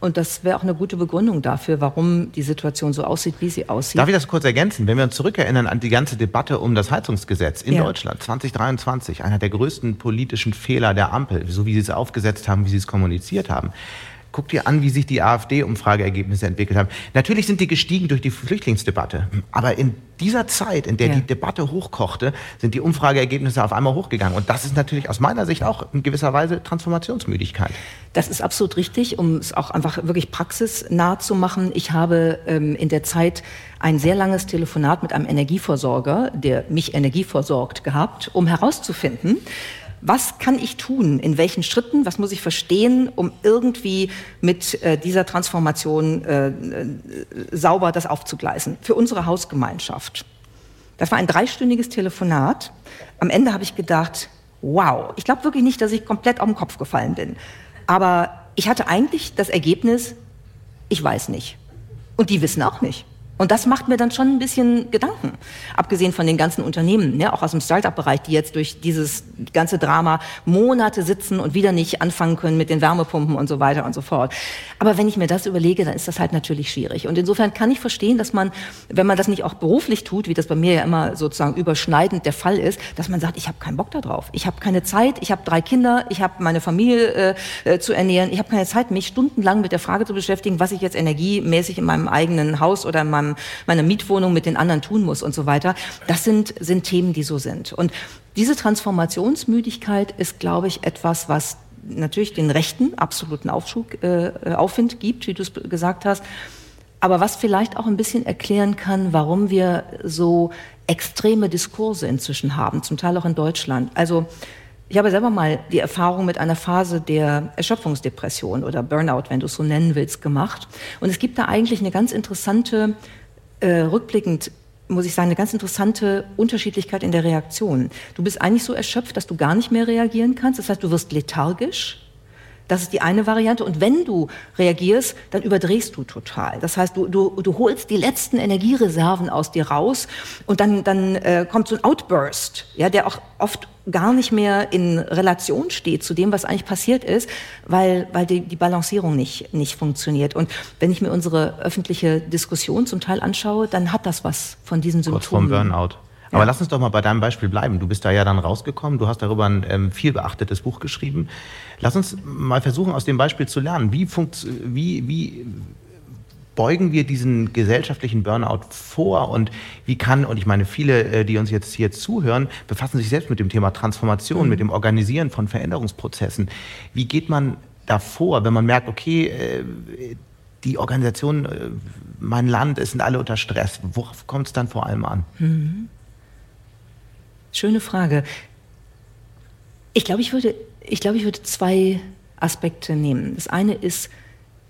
Und das wäre auch eine gute Begründung dafür, warum die Situation so aussieht, wie sie aussieht. Darf ich das kurz ergänzen? Wenn wir uns zurückerinnern an die ganze Debatte um das Heizungsgesetz in ja. Deutschland 2023, einer der größten politischen Fehler der Ampel, so wie sie es aufgesetzt haben, wie sie es kommuniziert haben, Guck dir an, wie sich die AfD-Umfrageergebnisse entwickelt haben. Natürlich sind die gestiegen durch die Flüchtlingsdebatte. Aber in dieser Zeit, in der ja. die Debatte hochkochte, sind die Umfrageergebnisse auf einmal hochgegangen. Und das ist natürlich aus meiner Sicht auch in gewisser Weise Transformationsmüdigkeit. Das ist absolut richtig, um es auch einfach wirklich praxisnah zu machen. Ich habe ähm, in der Zeit ein sehr langes Telefonat mit einem Energieversorger, der mich energieversorgt gehabt, um herauszufinden, was kann ich tun? In welchen Schritten? Was muss ich verstehen, um irgendwie mit äh, dieser Transformation äh, äh, sauber das aufzugleisen? Für unsere Hausgemeinschaft. Das war ein dreistündiges Telefonat. Am Ende habe ich gedacht, wow, ich glaube wirklich nicht, dass ich komplett auf den Kopf gefallen bin. Aber ich hatte eigentlich das Ergebnis, ich weiß nicht. Und die wissen auch nicht. Und das macht mir dann schon ein bisschen Gedanken, abgesehen von den ganzen Unternehmen, ne, auch aus dem Start-up-Bereich, die jetzt durch dieses ganze Drama Monate sitzen und wieder nicht anfangen können mit den Wärmepumpen und so weiter und so fort. Aber wenn ich mir das überlege, dann ist das halt natürlich schwierig. Und insofern kann ich verstehen, dass man, wenn man das nicht auch beruflich tut, wie das bei mir ja immer sozusagen überschneidend der Fall ist, dass man sagt, ich habe keinen Bock darauf, ich habe keine Zeit, ich habe drei Kinder, ich habe meine Familie äh, äh, zu ernähren, ich habe keine Zeit, mich stundenlang mit der Frage zu beschäftigen, was ich jetzt energiemäßig in meinem eigenen Haus oder in meinem meine Mietwohnung mit den anderen tun muss und so weiter. Das sind, sind Themen, die so sind. Und diese Transformationsmüdigkeit ist, glaube ich, etwas, was natürlich den rechten absoluten Aufschub, äh, Aufwind gibt, wie du es gesagt hast, aber was vielleicht auch ein bisschen erklären kann, warum wir so extreme Diskurse inzwischen haben, zum Teil auch in Deutschland. Also ich habe selber mal die Erfahrung mit einer Phase der Erschöpfungsdepression oder Burnout, wenn du es so nennen willst, gemacht. Und es gibt da eigentlich eine ganz interessante äh, rückblickend muss ich sagen, eine ganz interessante Unterschiedlichkeit in der Reaktion. Du bist eigentlich so erschöpft, dass du gar nicht mehr reagieren kannst. Das heißt, du wirst lethargisch. Das ist die eine Variante. Und wenn du reagierst, dann überdrehst du total. Das heißt, du, du, du holst die letzten Energiereserven aus dir raus und dann, dann äh, kommt so ein Outburst, ja, der auch oft gar nicht mehr in Relation steht zu dem, was eigentlich passiert ist, weil, weil die, die Balancierung nicht, nicht funktioniert. Und wenn ich mir unsere öffentliche Diskussion zum Teil anschaue, dann hat das was von diesen Symptomen. Kurz vorm Burnout. Aber ja. lass uns doch mal bei deinem Beispiel bleiben. Du bist da ja dann rausgekommen, du hast darüber ein ähm, viel beachtetes Buch geschrieben. Lass uns mal versuchen, aus dem Beispiel zu lernen. Wie, funkt, wie, wie beugen wir diesen gesellschaftlichen Burnout vor und wie kann, und ich meine, viele, äh, die uns jetzt hier zuhören, befassen sich selbst mit dem Thema Transformation, mhm. mit dem Organisieren von Veränderungsprozessen. Wie geht man da vor, wenn man merkt, okay, äh, die Organisation, äh, mein Land, es sind alle unter Stress. Worauf kommt es dann vor allem an? Mhm. Schöne Frage. Ich glaube, ich würde, ich glaube, ich würde zwei Aspekte nehmen. Das eine ist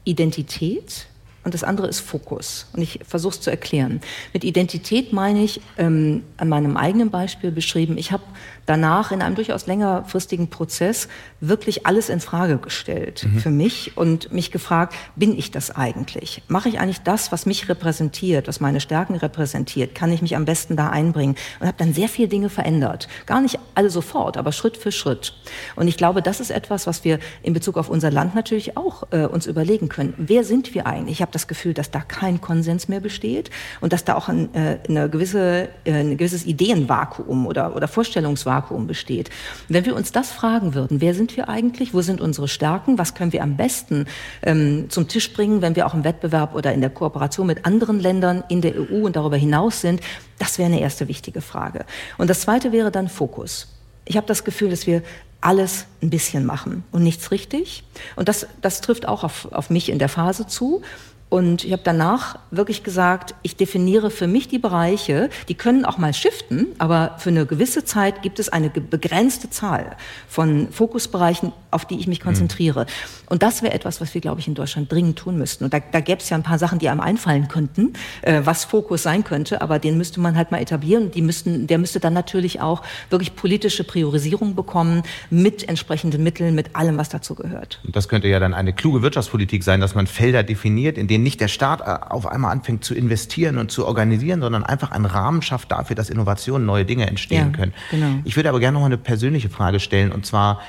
Identität und das andere ist Fokus. Und ich versuche es zu erklären. Mit Identität meine ich ähm, an meinem eigenen Beispiel beschrieben, ich habe danach in einem durchaus längerfristigen Prozess wirklich alles in Frage gestellt mhm. für mich und mich gefragt, bin ich das eigentlich? Mache ich eigentlich das, was mich repräsentiert, was meine Stärken repräsentiert? Kann ich mich am besten da einbringen? Und habe dann sehr viele Dinge verändert. Gar nicht alle sofort, aber Schritt für Schritt. Und ich glaube, das ist etwas, was wir in Bezug auf unser Land natürlich auch äh, uns überlegen können. Wer sind wir eigentlich? Ich habe das Gefühl, dass da kein Konsens mehr besteht und dass da auch ein, äh, eine gewisse, äh, ein gewisses Ideenvakuum oder, oder Vorstellungsvakuum Vakuum besteht. wenn wir uns das fragen würden, wer sind wir eigentlich, wo sind unsere Stärken, was können wir am besten ähm, zum Tisch bringen, wenn wir auch im Wettbewerb oder in der Kooperation mit anderen Ländern in der EU und darüber hinaus sind, das wäre eine erste wichtige Frage. Und das zweite wäre dann Fokus. Ich habe das Gefühl, dass wir alles ein bisschen machen und nichts richtig. Und das, das trifft auch auf, auf mich in der Phase zu. Und ich habe danach wirklich gesagt, ich definiere für mich die Bereiche, die können auch mal shiften, aber für eine gewisse Zeit gibt es eine begrenzte Zahl von Fokusbereichen, auf die ich mich konzentriere. Mhm. Und das wäre etwas, was wir, glaube ich, in Deutschland dringend tun müssten. Und da, da gäbe es ja ein paar Sachen, die einem einfallen könnten, äh, was Fokus sein könnte, aber den müsste man halt mal etablieren. Die müssten, der müsste dann natürlich auch wirklich politische Priorisierung bekommen mit entsprechenden Mitteln, mit allem, was dazu gehört. Und das könnte ja dann eine kluge Wirtschaftspolitik sein, dass man Felder definiert, in denen nicht der Staat äh, auf einmal anfängt zu investieren und zu organisieren, sondern einfach einen Rahmen schafft dafür, dass Innovationen, neue Dinge entstehen ja, können. Genau. Ich würde aber gerne noch mal eine persönliche Frage stellen und zwar,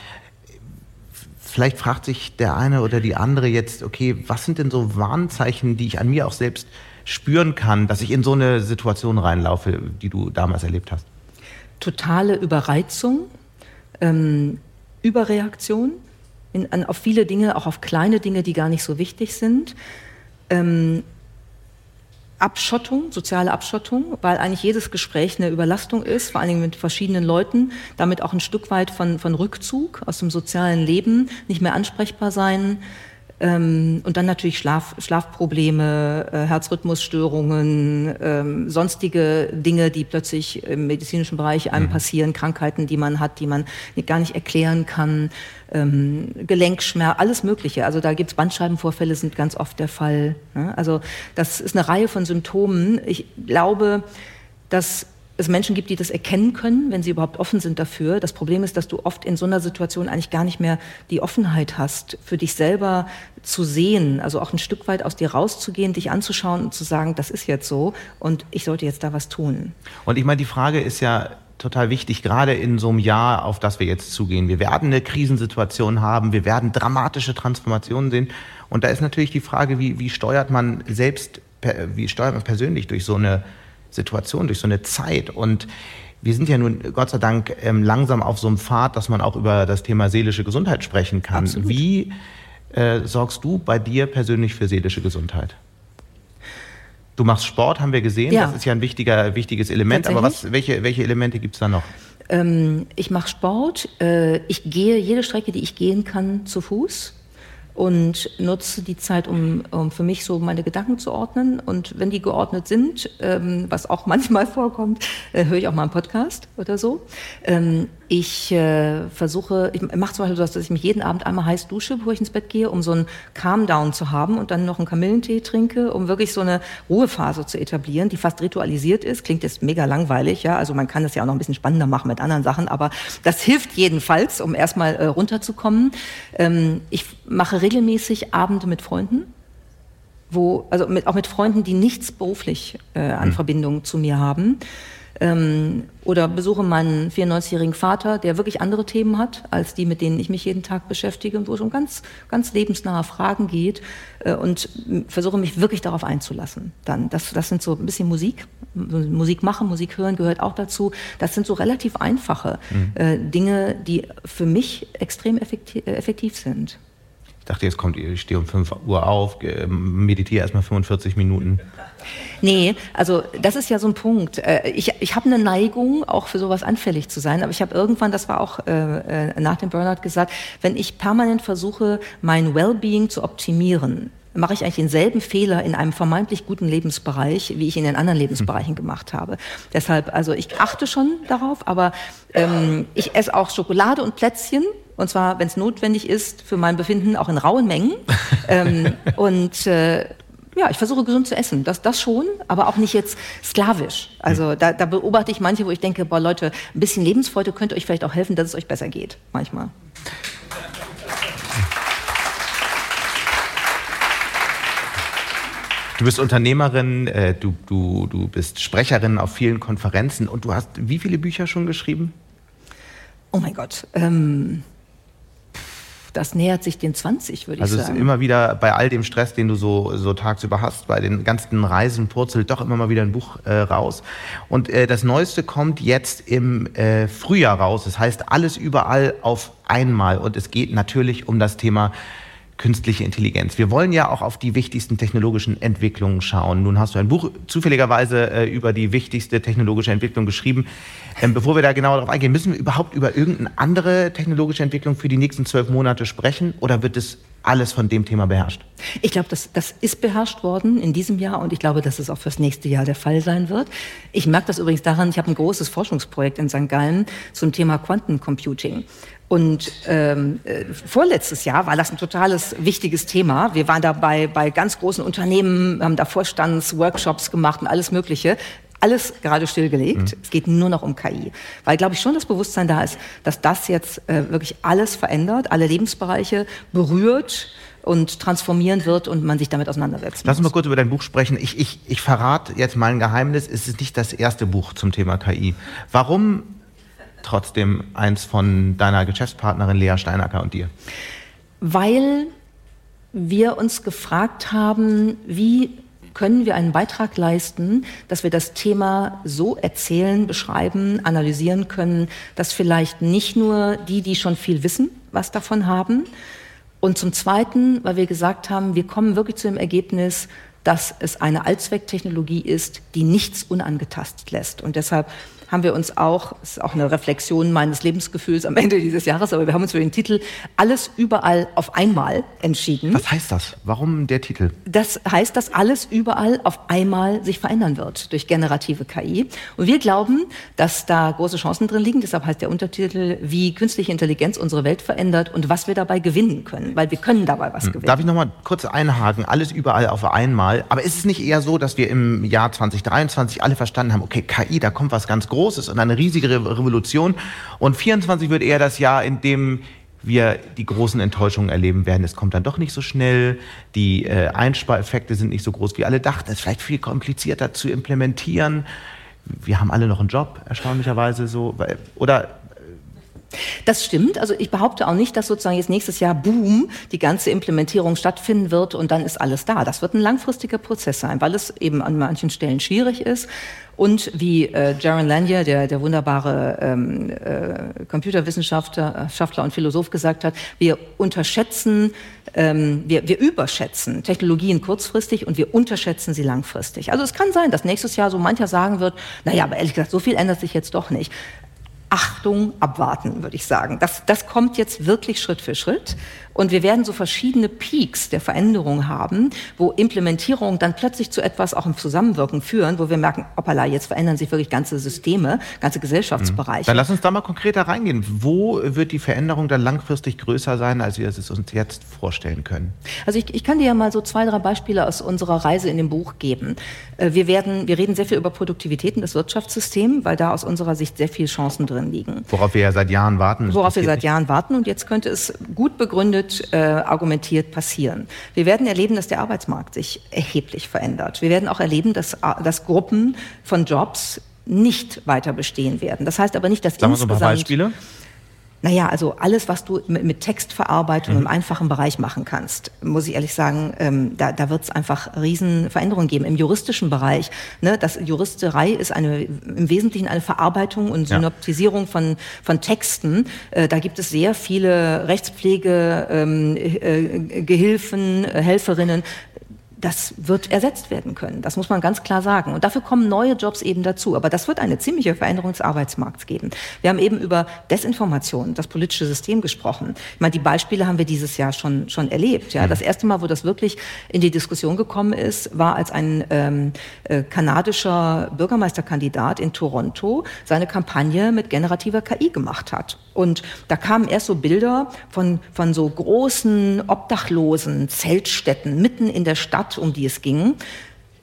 vielleicht fragt sich der eine oder die andere jetzt, okay, was sind denn so Warnzeichen, die ich an mir auch selbst spüren kann, dass ich in so eine Situation reinlaufe, die du damals erlebt hast? Totale Überreizung, ähm, Überreaktion in, an, auf viele Dinge, auch auf kleine Dinge, die gar nicht so wichtig sind ähm, Abschottung, soziale Abschottung, weil eigentlich jedes Gespräch eine Überlastung ist, vor allen Dingen mit verschiedenen Leuten, damit auch ein Stück weit von, von Rückzug aus dem sozialen Leben, nicht mehr ansprechbar sein, ähm, und dann natürlich Schlaf, Schlafprobleme, äh, Herzrhythmusstörungen, ähm, sonstige Dinge, die plötzlich im medizinischen Bereich einem mhm. passieren, Krankheiten, die man hat, die man gar nicht erklären kann, ähm, Gelenkschmerz, alles Mögliche. Also da gibt's Bandscheibenvorfälle, sind ganz oft der Fall. Ne? Also das ist eine Reihe von Symptomen. Ich glaube, dass es Menschen gibt, die das erkennen können, wenn sie überhaupt offen sind dafür. Das Problem ist, dass du oft in so einer Situation eigentlich gar nicht mehr die Offenheit hast, für dich selber zu sehen, also auch ein Stück weit aus dir rauszugehen, dich anzuschauen und zu sagen, das ist jetzt so und ich sollte jetzt da was tun. Und ich meine, die Frage ist ja, total wichtig, gerade in so einem Jahr, auf das wir jetzt zugehen. Wir werden eine Krisensituation haben, wir werden dramatische Transformationen sehen. Und da ist natürlich die Frage, wie, wie steuert man selbst, wie steuert man persönlich durch so eine Situation, durch so eine Zeit. Und wir sind ja nun Gott sei Dank ähm, langsam auf so einem Pfad, dass man auch über das Thema seelische Gesundheit sprechen kann. Absolut. Wie äh, sorgst du bei dir persönlich für seelische Gesundheit? Du machst Sport, haben wir gesehen. Ja. Das ist ja ein wichtiger, wichtiges Element. Aber was, welche, welche Elemente gibt es da noch? Ähm, ich mache Sport. Äh, ich gehe jede Strecke, die ich gehen kann, zu Fuß und nutze die Zeit, um, um für mich so meine Gedanken zu ordnen. Und wenn die geordnet sind, ähm, was auch manchmal vorkommt, äh, höre ich auch mal einen Podcast oder so. Ähm, ich äh, versuche, ich mache zum Beispiel so, dass ich mich jeden Abend einmal heiß dusche, bevor ich ins Bett gehe, um so einen Calm-Down zu haben und dann noch einen Kamillentee trinke, um wirklich so eine Ruhephase zu etablieren, die fast ritualisiert ist. Klingt jetzt mega langweilig, ja. Also man kann das ja auch noch ein bisschen spannender machen mit anderen Sachen, aber das hilft jedenfalls, um erstmal äh, runterzukommen. Ähm, ich mache regelmäßig Abende mit Freunden wo, also mit, auch mit Freunden, die nichts beruflich äh, an hm. Verbindung zu mir haben. Ähm, oder besuche meinen 94-jährigen Vater, der wirklich andere Themen hat, als die, mit denen ich mich jeden Tag beschäftige und wo es um ganz, ganz lebensnahe Fragen geht äh, und versuche mich wirklich darauf einzulassen. Dann, das, das sind so ein bisschen Musik. Musik machen, Musik hören gehört auch dazu. Das sind so relativ einfache mhm. äh, Dinge, die für mich extrem effektiv, effektiv sind. Ich dachte, jetzt kommt ihr, ich stehe um 5 Uhr auf, meditiere erstmal 45 Minuten. Nee, also das ist ja so ein Punkt. Äh, ich, ich habe eine Neigung, auch für sowas anfällig zu sein, aber ich habe irgendwann, das war auch äh, äh, nach dem Burnout gesagt, wenn ich permanent versuche, mein Wellbeing zu optimieren, mache ich eigentlich denselben Fehler in einem vermeintlich guten Lebensbereich, wie ich in den anderen Lebensbereichen gemacht habe. Deshalb, also ich achte schon darauf, aber ähm, ich esse auch Schokolade und Plätzchen und zwar, wenn es notwendig ist, für mein Befinden auch in rauen Mengen. ähm, und äh, ja, ich versuche gesund zu essen, das, das schon, aber auch nicht jetzt sklavisch. Also da, da beobachte ich manche, wo ich denke, boah Leute, ein bisschen Lebensfreude könnte euch vielleicht auch helfen, dass es euch besser geht, manchmal. Du bist Unternehmerin, äh, du, du, du bist Sprecherin auf vielen Konferenzen und du hast wie viele Bücher schon geschrieben? Oh mein Gott. Ähm, das nähert sich den 20, würde also ich sagen. Also immer wieder bei all dem Stress, den du so, so tagsüber hast, bei den ganzen Reisen purzelt doch immer mal wieder ein Buch äh, raus. Und äh, das Neueste kommt jetzt im äh, Frühjahr raus. Das heißt, alles überall auf einmal. Und es geht natürlich um das Thema künstliche Intelligenz. Wir wollen ja auch auf die wichtigsten technologischen Entwicklungen schauen. Nun hast du ein Buch zufälligerweise äh, über die wichtigste technologische Entwicklung geschrieben. Ähm, bevor wir da genauer darauf eingehen, müssen wir überhaupt über irgendeine andere technologische Entwicklung für die nächsten zwölf Monate sprechen oder wird es alles von dem Thema beherrscht? Ich glaube, das, das ist beherrscht worden in diesem Jahr und ich glaube, dass es auch fürs nächste Jahr der Fall sein wird. Ich merke das übrigens daran, ich habe ein großes Forschungsprojekt in St. Gallen zum Thema Quantencomputing. Und ähm, äh, vorletztes Jahr war das ein totales wichtiges Thema. Wir waren dabei bei ganz großen Unternehmen, haben da Vorstandsworkshops gemacht und alles Mögliche. Alles gerade stillgelegt. Mhm. Es geht nur noch um KI. Weil, glaube ich, schon das Bewusstsein da ist, dass das jetzt äh, wirklich alles verändert, alle Lebensbereiche berührt und transformieren wird und man sich damit auseinandersetzt. Lass uns mal kurz über dein Buch sprechen. Ich, ich, ich verrate jetzt mal ein Geheimnis. Es ist nicht das erste Buch zum Thema KI. Warum trotzdem eins von deiner Geschäftspartnerin Lea Steinacker und dir? Weil wir uns gefragt haben, wie können wir einen Beitrag leisten, dass wir das Thema so erzählen, beschreiben, analysieren können, dass vielleicht nicht nur die, die schon viel wissen, was davon haben. Und zum Zweiten, weil wir gesagt haben, wir kommen wirklich zu dem Ergebnis, dass es eine Allzwecktechnologie ist, die nichts unangetastet lässt. Und deshalb haben wir uns auch, das ist auch eine Reflexion meines Lebensgefühls am Ende dieses Jahres, aber wir haben uns für den Titel Alles überall auf einmal entschieden. Was heißt das? Warum der Titel? Das heißt, dass alles überall auf einmal sich verändern wird durch generative KI. Und wir glauben, dass da große Chancen drin liegen. Deshalb heißt der Untertitel, wie künstliche Intelligenz unsere Welt verändert und was wir dabei gewinnen können, weil wir können dabei was hm. gewinnen. Darf ich noch mal kurz einhaken? Alles überall auf einmal. Aber ist es nicht eher so, dass wir im Jahr 2023 alle verstanden haben, okay, KI, da kommt was ganz Großes und eine riesige Revolution. Und 24 wird eher das Jahr, in dem wir die großen Enttäuschungen erleben werden. Es kommt dann doch nicht so schnell, die äh, Einspareffekte sind nicht so groß, wie alle dachten. Es ist vielleicht viel komplizierter zu implementieren. Wir haben alle noch einen Job, erstaunlicherweise so. Oder das stimmt. Also ich behaupte auch nicht, dass sozusagen jetzt nächstes Jahr Boom die ganze Implementierung stattfinden wird und dann ist alles da. Das wird ein langfristiger Prozess sein, weil es eben an manchen Stellen schwierig ist. Und wie äh, Jaron Lanier, der, der wunderbare ähm, äh, Computerwissenschaftler Schaftler und Philosoph, gesagt hat, wir unterschätzen, ähm, wir, wir überschätzen Technologien kurzfristig und wir unterschätzen sie langfristig. Also es kann sein, dass nächstes Jahr so mancher sagen wird, naja, aber ehrlich gesagt, so viel ändert sich jetzt doch nicht. Achtung, abwarten, würde ich sagen. Das, das kommt jetzt wirklich Schritt für Schritt. Und wir werden so verschiedene Peaks der Veränderung haben, wo Implementierungen dann plötzlich zu etwas auch im Zusammenwirken führen, wo wir merken, hoppala, jetzt verändern sich wirklich ganze Systeme, ganze Gesellschaftsbereiche. Dann lass uns da mal konkreter reingehen. Wo wird die Veränderung dann langfristig größer sein, als wir es uns jetzt vorstellen können? Also ich, ich kann dir ja mal so zwei, drei Beispiele aus unserer Reise in dem Buch geben. Äh, wir werden, wir reden sehr viel über Produktivitäten des Wirtschaftssystems, weil da aus unserer Sicht sehr viele Chancen drin liegen. Worauf wir ja seit Jahren warten. Worauf wir seit nicht. Jahren warten und jetzt könnte es gut begründet äh, argumentiert passieren. Wir werden erleben, dass der Arbeitsmarkt sich erheblich verändert. Wir werden auch erleben, dass, äh, dass Gruppen von Jobs nicht weiter bestehen werden. Das heißt aber nicht, dass Sagen insgesamt... Sagen wir so ein paar Beispiele? Naja, also alles, was du mit Textverarbeitung mhm. im einfachen Bereich machen kannst, muss ich ehrlich sagen, ähm, da, da wird es einfach Riesenveränderungen geben. Im juristischen Bereich, ne, das Juristerei ist eine, im Wesentlichen eine Verarbeitung und Synoptisierung ja. von, von Texten. Äh, da gibt es sehr viele Rechtspflege, ähm, äh, Gehilfen, äh, Helferinnen, das wird ersetzt werden können. Das muss man ganz klar sagen. Und dafür kommen neue Jobs eben dazu. Aber das wird eine ziemliche Veränderung des Arbeitsmarkts geben. Wir haben eben über Desinformation, das politische System gesprochen. Ich meine, die Beispiele haben wir dieses Jahr schon, schon erlebt. Ja, mhm. das erste Mal, wo das wirklich in die Diskussion gekommen ist, war, als ein ähm, äh, kanadischer Bürgermeisterkandidat in Toronto seine Kampagne mit generativer KI gemacht hat. Und da kamen erst so Bilder von, von so großen obdachlosen Zeltstätten mitten in der Stadt, um die es ging.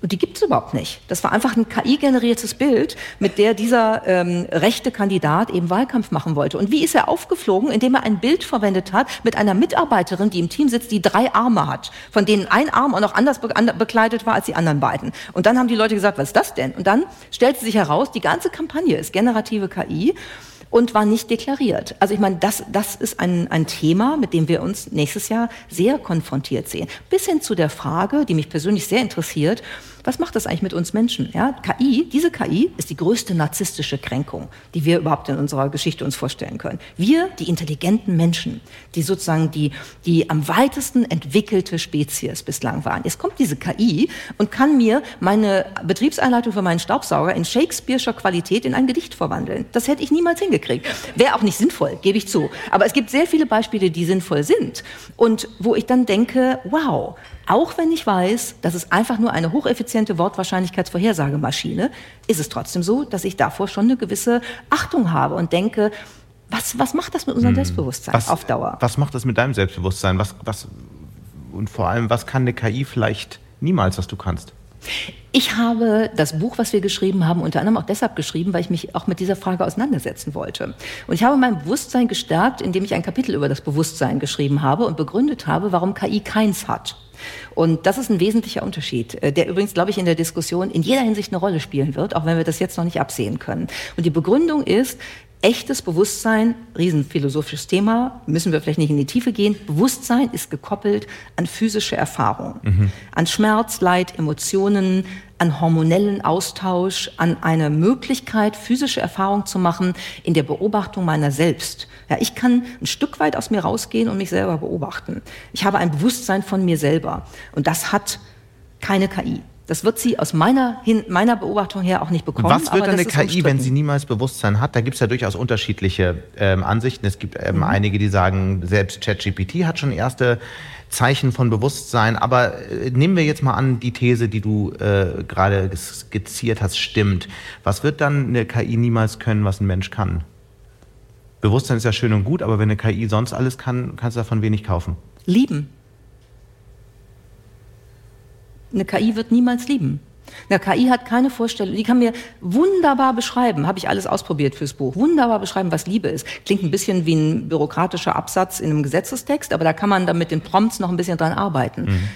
Und die gibt es überhaupt nicht. Das war einfach ein KI-generiertes Bild, mit der dieser ähm, rechte Kandidat eben Wahlkampf machen wollte. Und wie ist er aufgeflogen? Indem er ein Bild verwendet hat mit einer Mitarbeiterin, die im Team sitzt, die drei Arme hat, von denen ein Arm auch noch anders be bekleidet war als die anderen beiden. Und dann haben die Leute gesagt, was ist das denn? Und dann stellte sich heraus, die ganze Kampagne ist generative KI und war nicht deklariert. Also ich meine, das, das ist ein, ein Thema, mit dem wir uns nächstes Jahr sehr konfrontiert sehen. Bis hin zu der Frage, die mich persönlich sehr interessiert, was macht das eigentlich mit uns Menschen? Ja, KI, diese KI ist die größte narzisstische Kränkung, die wir überhaupt in unserer Geschichte uns vorstellen können. Wir, die intelligenten Menschen, die sozusagen die, die am weitesten entwickelte Spezies bislang waren. Jetzt kommt diese KI und kann mir meine Betriebseinleitung für meinen Staubsauger in Shakespeare'scher Qualität in ein Gedicht verwandeln. Das hätte ich niemals hingekriegt. Wäre auch nicht sinnvoll, gebe ich zu. Aber es gibt sehr viele Beispiele, die sinnvoll sind. Und wo ich dann denke, wow, auch wenn ich weiß, das ist einfach nur eine hocheffiziente Wortwahrscheinlichkeitsvorhersagemaschine, ist es trotzdem so, dass ich davor schon eine gewisse Achtung habe und denke, was, was macht das mit unserem hm. Selbstbewusstsein was, auf Dauer? Was macht das mit deinem Selbstbewusstsein? Was, was, und vor allem, was kann eine KI vielleicht niemals, was du kannst? Ich habe das Buch, was wir geschrieben haben, unter anderem auch deshalb geschrieben, weil ich mich auch mit dieser Frage auseinandersetzen wollte. Und ich habe mein Bewusstsein gestärkt, indem ich ein Kapitel über das Bewusstsein geschrieben habe und begründet habe, warum KI keins hat. Und das ist ein wesentlicher Unterschied, äh, der übrigens, glaube ich, in der Diskussion in jeder Hinsicht eine Rolle spielen wird, auch wenn wir das jetzt noch nicht absehen können. Und die Begründung ist, echtes Bewusstsein, riesenphilosophisches Thema, müssen wir vielleicht nicht in die Tiefe gehen. Bewusstsein ist gekoppelt an physische Erfahrung, mhm. an Schmerz, Leid, Emotionen, an hormonellen Austausch, an eine Möglichkeit, physische Erfahrung zu machen in der Beobachtung meiner selbst. Ja, ich kann ein Stück weit aus mir rausgehen und mich selber beobachten. Ich habe ein Bewusstsein von mir selber. Und das hat keine KI. Das wird sie aus meiner, hin, meiner Beobachtung her auch nicht bekommen. Was wird eine KI, umstritten. wenn sie niemals Bewusstsein hat? Da gibt es ja durchaus unterschiedliche ähm, Ansichten. Es gibt ähm, mhm. einige, die sagen, selbst ChatGPT hat schon erste Zeichen von Bewusstsein. Aber äh, nehmen wir jetzt mal an, die These, die du äh, gerade skizziert hast, stimmt. Was wird dann eine KI niemals können, was ein Mensch kann? Bewusstsein ist ja schön und gut, aber wenn eine KI sonst alles kann, kannst du davon wenig kaufen. Lieben. Eine KI wird niemals lieben. Eine KI hat keine Vorstellung, die kann mir wunderbar beschreiben, habe ich alles ausprobiert fürs Buch, wunderbar beschreiben, was Liebe ist. Klingt ein bisschen wie ein bürokratischer Absatz in einem Gesetzestext, aber da kann man dann mit den Prompts noch ein bisschen dran arbeiten. Mhm.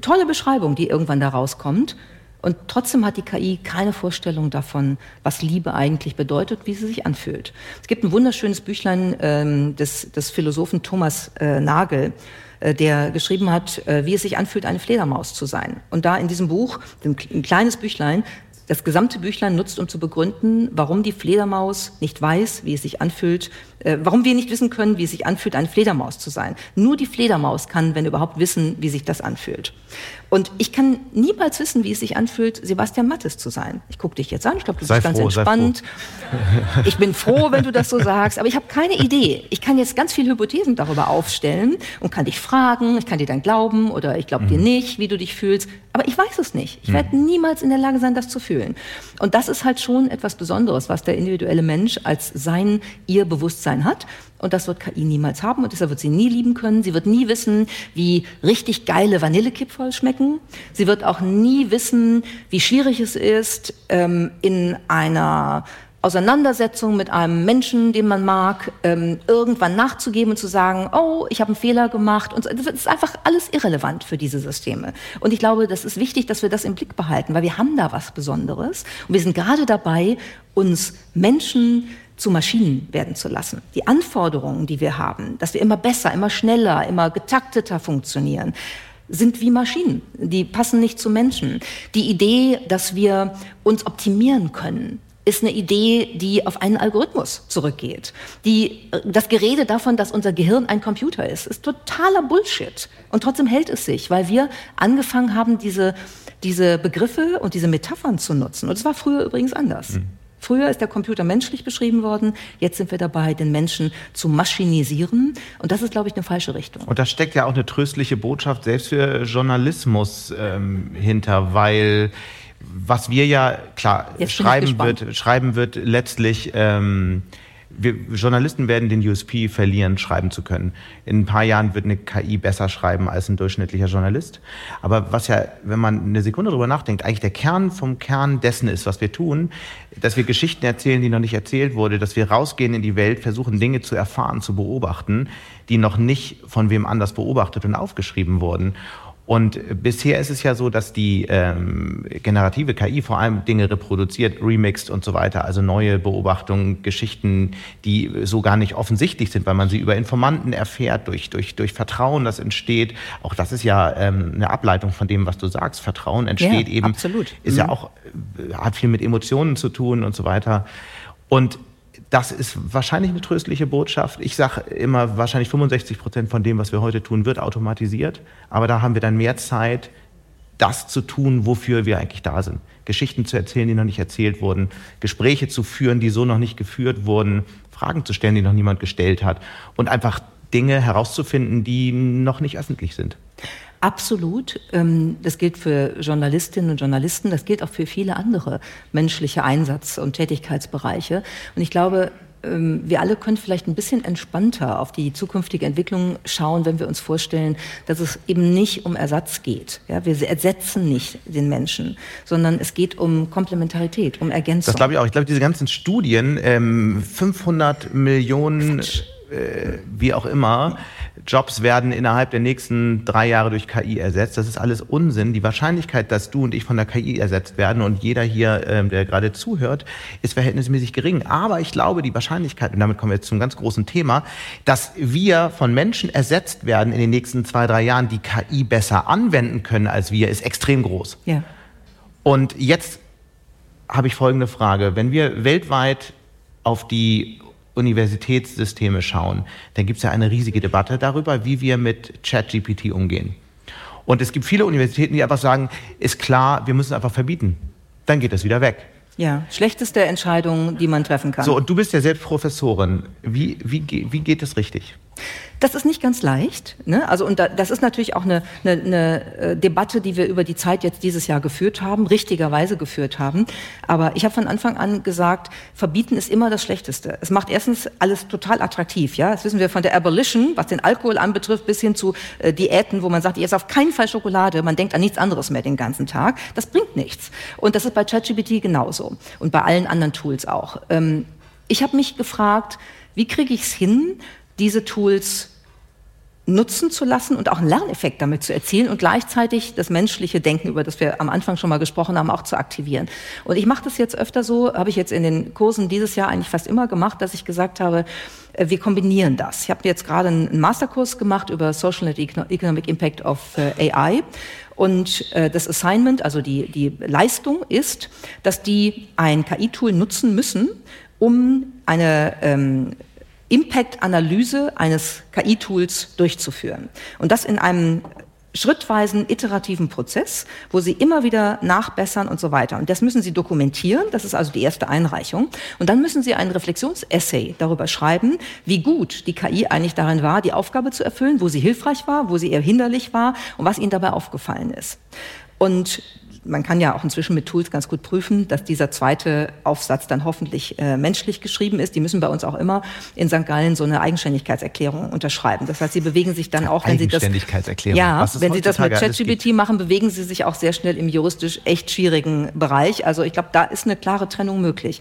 Tolle Beschreibung, die irgendwann da rauskommt. Und trotzdem hat die KI keine Vorstellung davon, was Liebe eigentlich bedeutet, wie sie sich anfühlt. Es gibt ein wunderschönes Büchlein ähm, des, des Philosophen Thomas äh, Nagel, der geschrieben hat, äh, wie es sich anfühlt, eine Fledermaus zu sein. Und da in diesem Buch, ein kleines Büchlein, das gesamte Büchlein nutzt, um zu begründen, warum die Fledermaus nicht weiß, wie es sich anfühlt, äh, warum wir nicht wissen können, wie es sich anfühlt, eine Fledermaus zu sein. Nur die Fledermaus kann, wenn überhaupt, wissen, wie sich das anfühlt. Und ich kann niemals wissen, wie es sich anfühlt, Sebastian Mattes zu sein. Ich gucke dich jetzt an, ich glaube, du sei bist ganz entspannt. Ich bin froh, wenn du das so sagst, aber ich habe keine Idee. Ich kann jetzt ganz viele Hypothesen darüber aufstellen und kann dich fragen, ich kann dir dann glauben oder ich glaube mhm. dir nicht, wie du dich fühlst, aber ich weiß es nicht. Ich mhm. werde niemals in der Lage sein, das zu fühlen. Und das ist halt schon etwas Besonderes, was der individuelle Mensch als sein, ihr Bewusstsein hat. Und das wird KI niemals haben und deshalb wird sie nie lieben können. Sie wird nie wissen, wie richtig geile Vanillekipferl schmecken. Sie wird auch nie wissen, wie schwierig es ist, ähm, in einer Auseinandersetzung mit einem Menschen, den man mag, ähm, irgendwann nachzugeben und zu sagen, oh, ich habe einen Fehler gemacht. Und das ist einfach alles irrelevant für diese Systeme. Und ich glaube, das ist wichtig, dass wir das im Blick behalten, weil wir haben da was Besonderes. Und wir sind gerade dabei, uns Menschen zu Maschinen werden zu lassen. Die Anforderungen, die wir haben, dass wir immer besser, immer schneller, immer getakteter funktionieren, sind wie Maschinen. Die passen nicht zu Menschen. Die Idee, dass wir uns optimieren können, ist eine Idee, die auf einen Algorithmus zurückgeht. Die, das Gerede davon, dass unser Gehirn ein Computer ist, ist totaler Bullshit. Und trotzdem hält es sich, weil wir angefangen haben, diese, diese Begriffe und diese Metaphern zu nutzen. Und es war früher übrigens anders. Mhm. Früher ist der Computer menschlich beschrieben worden, jetzt sind wir dabei, den Menschen zu maschinisieren. Und das ist, glaube ich, eine falsche Richtung. Und da steckt ja auch eine tröstliche Botschaft selbst für Journalismus ähm, hinter, weil was wir ja, klar, schreiben wird, schreiben wird letztlich... Ähm, wir Journalisten werden den USP verlieren, schreiben zu können. In ein paar Jahren wird eine KI besser schreiben als ein durchschnittlicher Journalist. Aber was ja, wenn man eine Sekunde drüber nachdenkt, eigentlich der Kern vom Kern dessen ist, was wir tun, dass wir Geschichten erzählen, die noch nicht erzählt wurde, dass wir rausgehen in die Welt, versuchen Dinge zu erfahren, zu beobachten, die noch nicht von wem anders beobachtet und aufgeschrieben wurden. Und bisher ist es ja so, dass die ähm, generative KI vor allem Dinge reproduziert, remixt und so weiter, also neue Beobachtungen, Geschichten, die so gar nicht offensichtlich sind, weil man sie über Informanten erfährt, durch, durch, durch Vertrauen, das entsteht. Auch das ist ja ähm, eine Ableitung von dem, was du sagst. Vertrauen entsteht ja, eben. Absolut. Ist mhm. ja auch, äh, hat viel mit Emotionen zu tun und so weiter. Und das ist wahrscheinlich eine tröstliche Botschaft. Ich sage immer, wahrscheinlich 65 Prozent von dem, was wir heute tun, wird automatisiert. Aber da haben wir dann mehr Zeit, das zu tun, wofür wir eigentlich da sind. Geschichten zu erzählen, die noch nicht erzählt wurden, Gespräche zu führen, die so noch nicht geführt wurden, Fragen zu stellen, die noch niemand gestellt hat und einfach Dinge herauszufinden, die noch nicht öffentlich sind. Absolut. Ähm, das gilt für Journalistinnen und Journalisten, das gilt auch für viele andere menschliche Einsatz- und Tätigkeitsbereiche. Und ich glaube, ähm, wir alle können vielleicht ein bisschen entspannter auf die zukünftige Entwicklung schauen, wenn wir uns vorstellen, dass es eben nicht um Ersatz geht. Ja, wir ersetzen nicht den Menschen, sondern es geht um Komplementarität, um Ergänzung. Das glaube ich auch. Ich glaube, diese ganzen Studien, 500 ähm, Millionen, äh, wie auch immer, Jobs werden innerhalb der nächsten drei Jahre durch KI ersetzt. Das ist alles Unsinn. Die Wahrscheinlichkeit, dass du und ich von der KI ersetzt werden und jeder hier, ähm, der gerade zuhört, ist verhältnismäßig gering. Aber ich glaube, die Wahrscheinlichkeit, und damit kommen wir jetzt zum ganz großen Thema, dass wir von Menschen ersetzt werden in den nächsten zwei, drei Jahren, die KI besser anwenden können als wir, ist extrem groß. Ja. Und jetzt habe ich folgende Frage. Wenn wir weltweit auf die Universitätssysteme schauen, dann gibt es ja eine riesige Debatte darüber, wie wir mit ChatGPT umgehen. Und es gibt viele Universitäten, die einfach sagen, ist klar, wir müssen einfach verbieten. Dann geht das wieder weg. Ja, schlechteste Entscheidung, die man treffen kann. So, und du bist ja selbst Professorin. Wie, wie, wie geht es richtig? Das ist nicht ganz leicht. Ne? Also, und da, das ist natürlich auch eine, eine, eine äh, Debatte, die wir über die Zeit jetzt dieses Jahr geführt haben, richtigerweise geführt haben. Aber ich habe von Anfang an gesagt, verbieten ist immer das Schlechteste. Es macht erstens alles total attraktiv. Ja, das wissen wir von der Abolition, was den Alkohol anbetrifft, bis hin zu äh, Diäten, wo man sagt, ihr esst auf keinen Fall Schokolade, man denkt an nichts anderes mehr den ganzen Tag. Das bringt nichts. Und das ist bei ChatGPT genauso und bei allen anderen Tools auch. Ähm, ich habe mich gefragt, wie kriege ich es hin, diese Tools nutzen zu lassen und auch einen Lerneffekt damit zu erzielen und gleichzeitig das menschliche Denken, über das wir am Anfang schon mal gesprochen haben, auch zu aktivieren. Und ich mache das jetzt öfter so, habe ich jetzt in den Kursen dieses Jahr eigentlich fast immer gemacht, dass ich gesagt habe, äh, wir kombinieren das. Ich habe jetzt gerade einen Masterkurs gemacht über Social and Economic Impact of äh, AI. Und äh, das Assignment, also die, die Leistung ist, dass die ein KI-Tool nutzen müssen, um eine ähm, Impact-Analyse eines KI-Tools durchzuführen. Und das in einem schrittweisen, iterativen Prozess, wo Sie immer wieder nachbessern und so weiter. Und das müssen Sie dokumentieren. Das ist also die erste Einreichung. Und dann müssen Sie einen Reflexionsessay darüber schreiben, wie gut die KI eigentlich darin war, die Aufgabe zu erfüllen, wo sie hilfreich war, wo sie eher hinderlich war und was Ihnen dabei aufgefallen ist. Und man kann ja auch inzwischen mit Tools ganz gut prüfen, dass dieser zweite Aufsatz dann hoffentlich äh, menschlich geschrieben ist. Die müssen bei uns auch immer in St. Gallen so eine Eigenständigkeitserklärung unterschreiben. Das heißt, sie bewegen sich dann auch, wenn sie das ja, wenn sie das mit ChatGPT machen, bewegen sie sich auch sehr schnell im juristisch echt schwierigen Bereich. Also ich glaube, da ist eine klare Trennung möglich.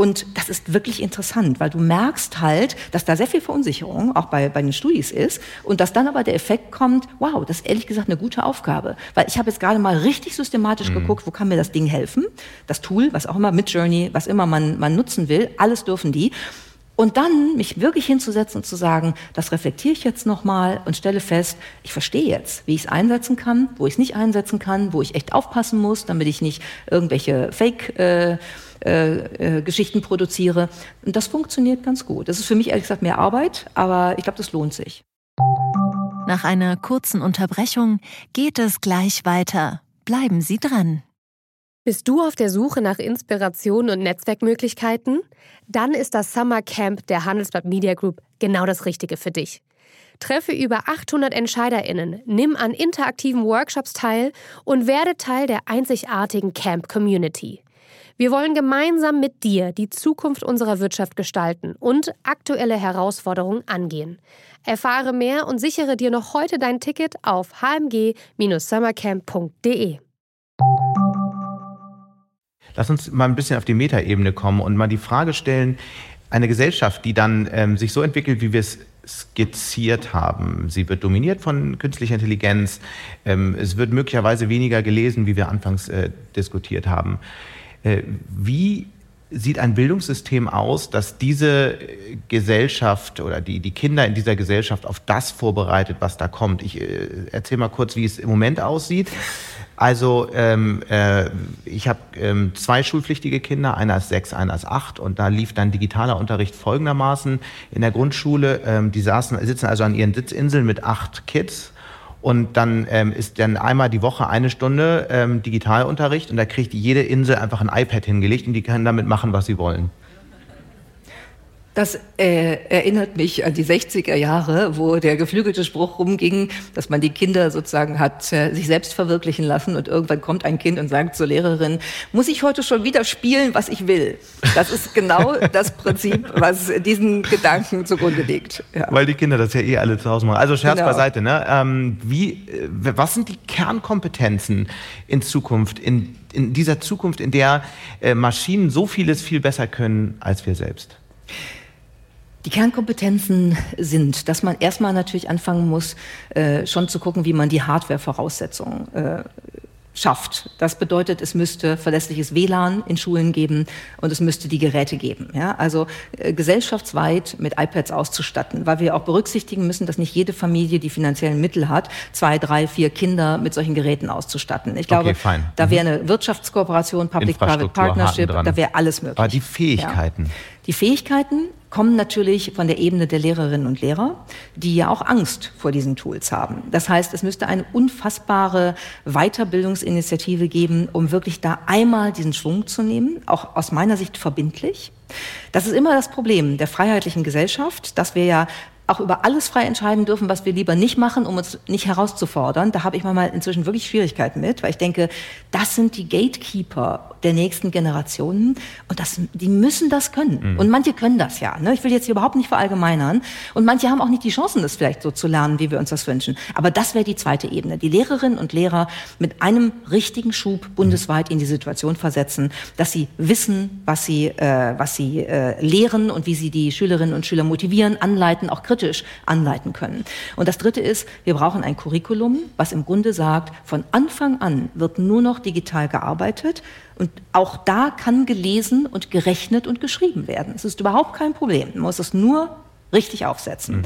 Und das ist wirklich interessant, weil du merkst halt, dass da sehr viel Verunsicherung auch bei, bei den Studis ist und dass dann aber der Effekt kommt, wow, das ist ehrlich gesagt eine gute Aufgabe. Weil ich habe jetzt gerade mal richtig systematisch mhm. geguckt, wo kann mir das Ding helfen? Das Tool, was auch immer, mit Journey, was immer man, man nutzen will, alles dürfen die. Und dann mich wirklich hinzusetzen und zu sagen, das reflektiere ich jetzt nochmal und stelle fest, ich verstehe jetzt, wie ich es einsetzen kann, wo ich es nicht einsetzen kann, wo ich echt aufpassen muss, damit ich nicht irgendwelche Fake äh, äh, äh, Geschichten produziere. Und das funktioniert ganz gut. Das ist für mich ehrlich gesagt mehr Arbeit, aber ich glaube, das lohnt sich. Nach einer kurzen Unterbrechung geht es gleich weiter. Bleiben Sie dran. Bist du auf der Suche nach Inspiration und Netzwerkmöglichkeiten? Dann ist das Summer Camp der Handelsblatt Media Group genau das Richtige für dich. Treffe über 800 EntscheiderInnen, nimm an interaktiven Workshops teil und werde Teil der einzigartigen Camp Community. Wir wollen gemeinsam mit dir die Zukunft unserer Wirtschaft gestalten und aktuelle Herausforderungen angehen. Erfahre mehr und sichere dir noch heute dein Ticket auf hmg-summercamp.de. Lass uns mal ein bisschen auf die Metaebene kommen und mal die Frage stellen, eine Gesellschaft, die dann ähm, sich so entwickelt, wie wir es skizziert haben. Sie wird dominiert von künstlicher Intelligenz. Ähm, es wird möglicherweise weniger gelesen, wie wir anfangs äh, diskutiert haben. Äh, wie sieht ein Bildungssystem aus, das diese Gesellschaft oder die, die Kinder in dieser Gesellschaft auf das vorbereitet, was da kommt? Ich äh, erzähle mal kurz, wie es im Moment aussieht. Also ähm, äh, ich habe ähm, zwei schulpflichtige Kinder, einer ist sechs, einer ist acht und da lief dann digitaler Unterricht folgendermaßen in der Grundschule. Ähm, die saßen, sitzen also an ihren Sitzinseln mit acht Kids und dann ähm, ist dann einmal die Woche eine Stunde ähm, Digitalunterricht und da kriegt jede Insel einfach ein iPad hingelegt und die können damit machen, was sie wollen. Das äh, erinnert mich an die 60er Jahre, wo der geflügelte Spruch rumging, dass man die Kinder sozusagen hat äh, sich selbst verwirklichen lassen und irgendwann kommt ein Kind und sagt zur Lehrerin, muss ich heute schon wieder spielen, was ich will? Das ist genau das Prinzip, was diesen Gedanken zugrunde liegt. Ja. Weil die Kinder das ja eh alle zu Hause machen. Also Scherz genau. beiseite. Ne? Ähm, wie, äh, was sind die Kernkompetenzen in Zukunft, in, in dieser Zukunft, in der äh, Maschinen so vieles viel besser können als wir selbst? Die Kernkompetenzen sind, dass man erstmal natürlich anfangen muss, äh, schon zu gucken, wie man die Hardware-Voraussetzungen äh, schafft. Das bedeutet, es müsste verlässliches WLAN in Schulen geben und es müsste die Geräte geben. Ja? Also äh, gesellschaftsweit mit iPads auszustatten, weil wir auch berücksichtigen müssen, dass nicht jede Familie die finanziellen Mittel hat, zwei, drei, vier Kinder mit solchen Geräten auszustatten. Ich glaube, okay, da wäre mhm. eine Wirtschaftskooperation, Public-Private Partnership, da wäre alles möglich. Aber die Fähigkeiten. Ja. Die Fähigkeiten kommen natürlich von der Ebene der Lehrerinnen und Lehrer, die ja auch Angst vor diesen Tools haben. Das heißt, es müsste eine unfassbare Weiterbildungsinitiative geben, um wirklich da einmal diesen Schwung zu nehmen, auch aus meiner Sicht verbindlich. Das ist immer das Problem der freiheitlichen Gesellschaft, dass wir ja auch über alles frei entscheiden dürfen, was wir lieber nicht machen, um uns nicht herauszufordern. Da habe ich manchmal inzwischen wirklich Schwierigkeiten mit, weil ich denke, das sind die Gatekeeper der nächsten Generationen und das, die müssen das können. Mhm. Und manche können das ja. Ne? Ich will jetzt hier überhaupt nicht verallgemeinern. Und manche haben auch nicht die Chancen, das vielleicht so zu lernen, wie wir uns das wünschen. Aber das wäre die zweite Ebene. Die Lehrerinnen und Lehrer mit einem richtigen Schub bundesweit in die Situation versetzen, dass sie wissen, was sie, äh, was sie äh, lehren und wie sie die Schülerinnen und Schüler motivieren, anleiten, auch kritisch kritisch anleiten können. Und das Dritte ist, wir brauchen ein Curriculum, was im Grunde sagt, von Anfang an wird nur noch digital gearbeitet und auch da kann gelesen und gerechnet und geschrieben werden. Es ist überhaupt kein Problem. Man muss es nur richtig aufsetzen. Mhm.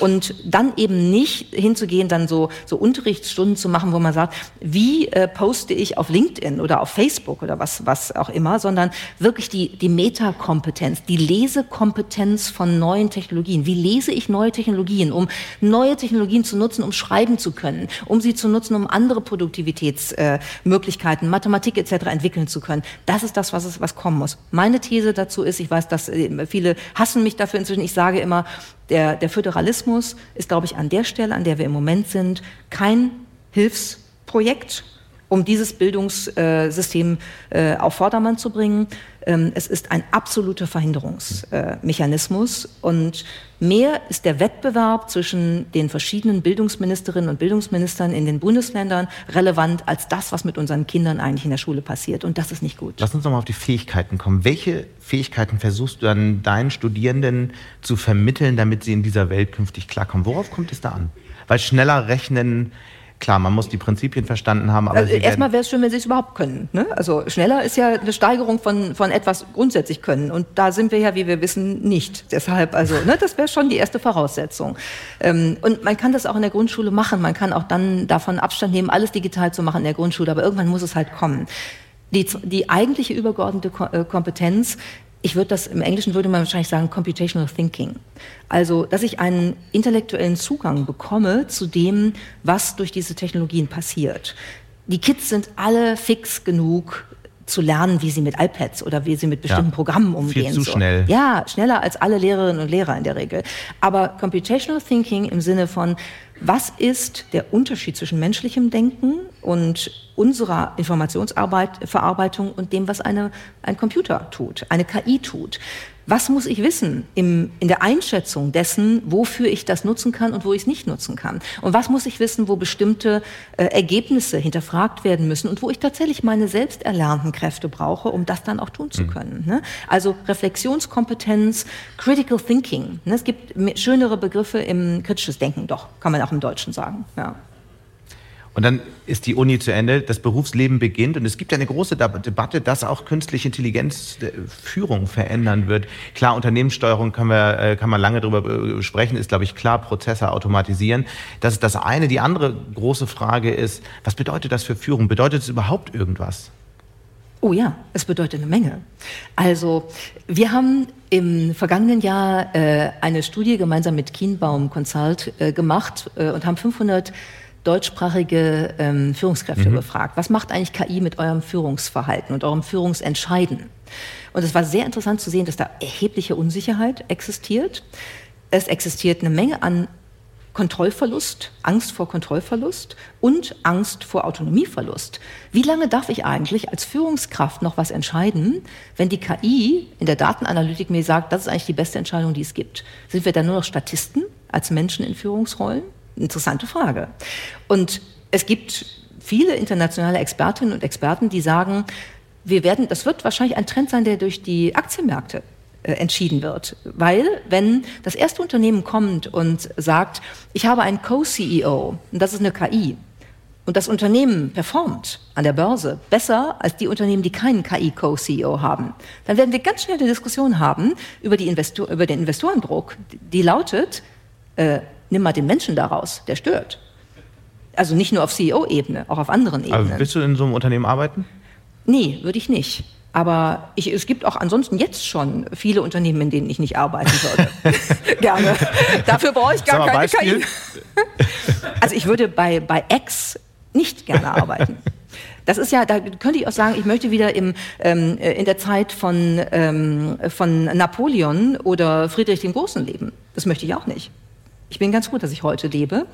Und dann eben nicht hinzugehen, dann so, so Unterrichtsstunden zu machen, wo man sagt, wie äh, poste ich auf LinkedIn oder auf Facebook oder was, was auch immer, sondern wirklich die, die Metakompetenz, die Lesekompetenz von neuen Technologien. Wie lese ich neue Technologien, um neue Technologien zu nutzen, um schreiben zu können, um sie zu nutzen, um andere Produktivitätsmöglichkeiten, äh, Mathematik etc. entwickeln zu können. Das ist das, was, es, was kommen muss. Meine These dazu ist, ich weiß, dass äh, viele hassen mich dafür inzwischen, ich sage immer, der, der Föderalismus ist, glaube ich, an der Stelle, an der wir im Moment sind, kein Hilfsprojekt, um dieses Bildungssystem äh, auf Vordermann zu bringen. Ähm, es ist ein absoluter Verhinderungsmechanismus und mehr ist der Wettbewerb zwischen den verschiedenen Bildungsministerinnen und Bildungsministern in den Bundesländern relevant als das, was mit unseren Kindern eigentlich in der Schule passiert. Und das ist nicht gut. Lass uns nochmal auf die Fähigkeiten kommen. Welche Fähigkeiten versuchst du dann deinen Studierenden zu vermitteln, damit sie in dieser Welt künftig klarkommen? Worauf kommt es da an? Weil schneller rechnen Klar, man muss die Prinzipien verstanden haben. Aber also erstmal wäre es schön, wenn sie es überhaupt können. Ne? Also schneller ist ja eine Steigerung von, von etwas grundsätzlich können. Und da sind wir ja, wie wir wissen, nicht. Deshalb, also ne, das wäre schon die erste Voraussetzung. Ähm, und man kann das auch in der Grundschule machen. Man kann auch dann davon Abstand nehmen, alles digital zu machen in der Grundschule. Aber irgendwann muss es halt kommen. Die, die eigentliche übergeordnete äh, Kompetenz ich würde das, im Englischen würde man wahrscheinlich sagen, computational thinking. Also, dass ich einen intellektuellen Zugang bekomme zu dem, was durch diese Technologien passiert. Die Kids sind alle fix genug, zu lernen, wie sie mit iPads oder wie sie mit bestimmten ja, Programmen umgehen. Viel zu so. schnell. Ja, schneller als alle Lehrerinnen und Lehrer in der Regel. Aber Computational Thinking im Sinne von, was ist der Unterschied zwischen menschlichem Denken und unserer Informationsverarbeitung und dem, was eine, ein Computer tut, eine KI tut? Was muss ich wissen im, in der Einschätzung dessen, wofür ich das nutzen kann und wo ich es nicht nutzen kann? Und was muss ich wissen, wo bestimmte äh, Ergebnisse hinterfragt werden müssen und wo ich tatsächlich meine selbst erlernten Kräfte brauche, um das dann auch tun zu mhm. können? Ne? Also Reflexionskompetenz, Critical Thinking. Ne? Es gibt schönere Begriffe im kritisches Denken, doch, kann man auch im Deutschen sagen. Ja. Und dann ist die Uni zu Ende, das Berufsleben beginnt und es gibt eine große Debatte, dass auch künstliche Intelligenz äh, Führung verändern wird. Klar, Unternehmenssteuerung kann, wir, äh, kann man lange darüber äh, sprechen, ist, glaube ich, klar, Prozesse automatisieren. Das ist das eine. Die andere große Frage ist, was bedeutet das für Führung? Bedeutet es überhaupt irgendwas? Oh ja, es bedeutet eine Menge. Also wir haben im vergangenen Jahr äh, eine Studie gemeinsam mit Kienbaum Consult äh, gemacht äh, und haben 500 deutschsprachige ähm, Führungskräfte mhm. befragt. Was macht eigentlich KI mit eurem Führungsverhalten und eurem Führungsentscheiden? Und es war sehr interessant zu sehen, dass da erhebliche Unsicherheit existiert. Es existiert eine Menge an Kontrollverlust, Angst vor Kontrollverlust und Angst vor Autonomieverlust. Wie lange darf ich eigentlich als Führungskraft noch was entscheiden, wenn die KI in der Datenanalytik mir sagt, das ist eigentlich die beste Entscheidung, die es gibt? Sind wir dann nur noch Statisten als Menschen in Führungsrollen? Interessante Frage. Und es gibt viele internationale Expertinnen und Experten, die sagen, wir werden, das wird wahrscheinlich ein Trend sein, der durch die Aktienmärkte äh, entschieden wird. Weil, wenn das erste Unternehmen kommt und sagt, ich habe einen Co-CEO und das ist eine KI und das Unternehmen performt an der Börse besser als die Unternehmen, die keinen KI-Co-CEO haben, dann werden wir ganz schnell eine Diskussion haben über, die Investor über den Investorendruck, die lautet, äh, nimm mal den Menschen daraus, der stört. Also nicht nur auf CEO-Ebene, auch auf anderen Ebenen. Also willst du in so einem Unternehmen arbeiten? Nee, würde ich nicht. Aber ich, es gibt auch ansonsten jetzt schon viele Unternehmen, in denen ich nicht arbeiten würde. Gerne. Dafür brauche ich gar keine Beispiel? KI. also ich würde bei, bei X nicht gerne arbeiten. Das ist ja, da könnte ich auch sagen, ich möchte wieder im, ähm, in der Zeit von, ähm, von Napoleon oder Friedrich dem Großen leben. Das möchte ich auch nicht. Ich bin ganz gut, dass ich heute lebe.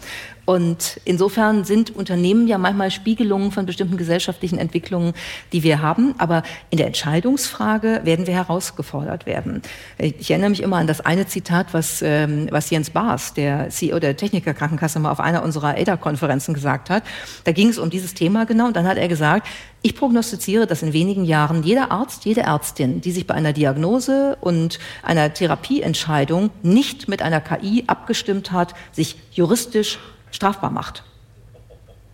Und insofern sind Unternehmen ja manchmal Spiegelungen von bestimmten gesellschaftlichen Entwicklungen, die wir haben. Aber in der Entscheidungsfrage werden wir herausgefordert werden. Ich erinnere mich immer an das eine Zitat, was, ähm, was Jens Baas, der CEO der Technikerkrankenkasse, mal auf einer unserer ADA-Konferenzen gesagt hat. Da ging es um dieses Thema genau. Und dann hat er gesagt, ich prognostiziere, dass in wenigen Jahren jeder Arzt, jede Ärztin, die sich bei einer Diagnose und einer Therapieentscheidung nicht mit einer KI abgestimmt hat, sich juristisch strafbar macht.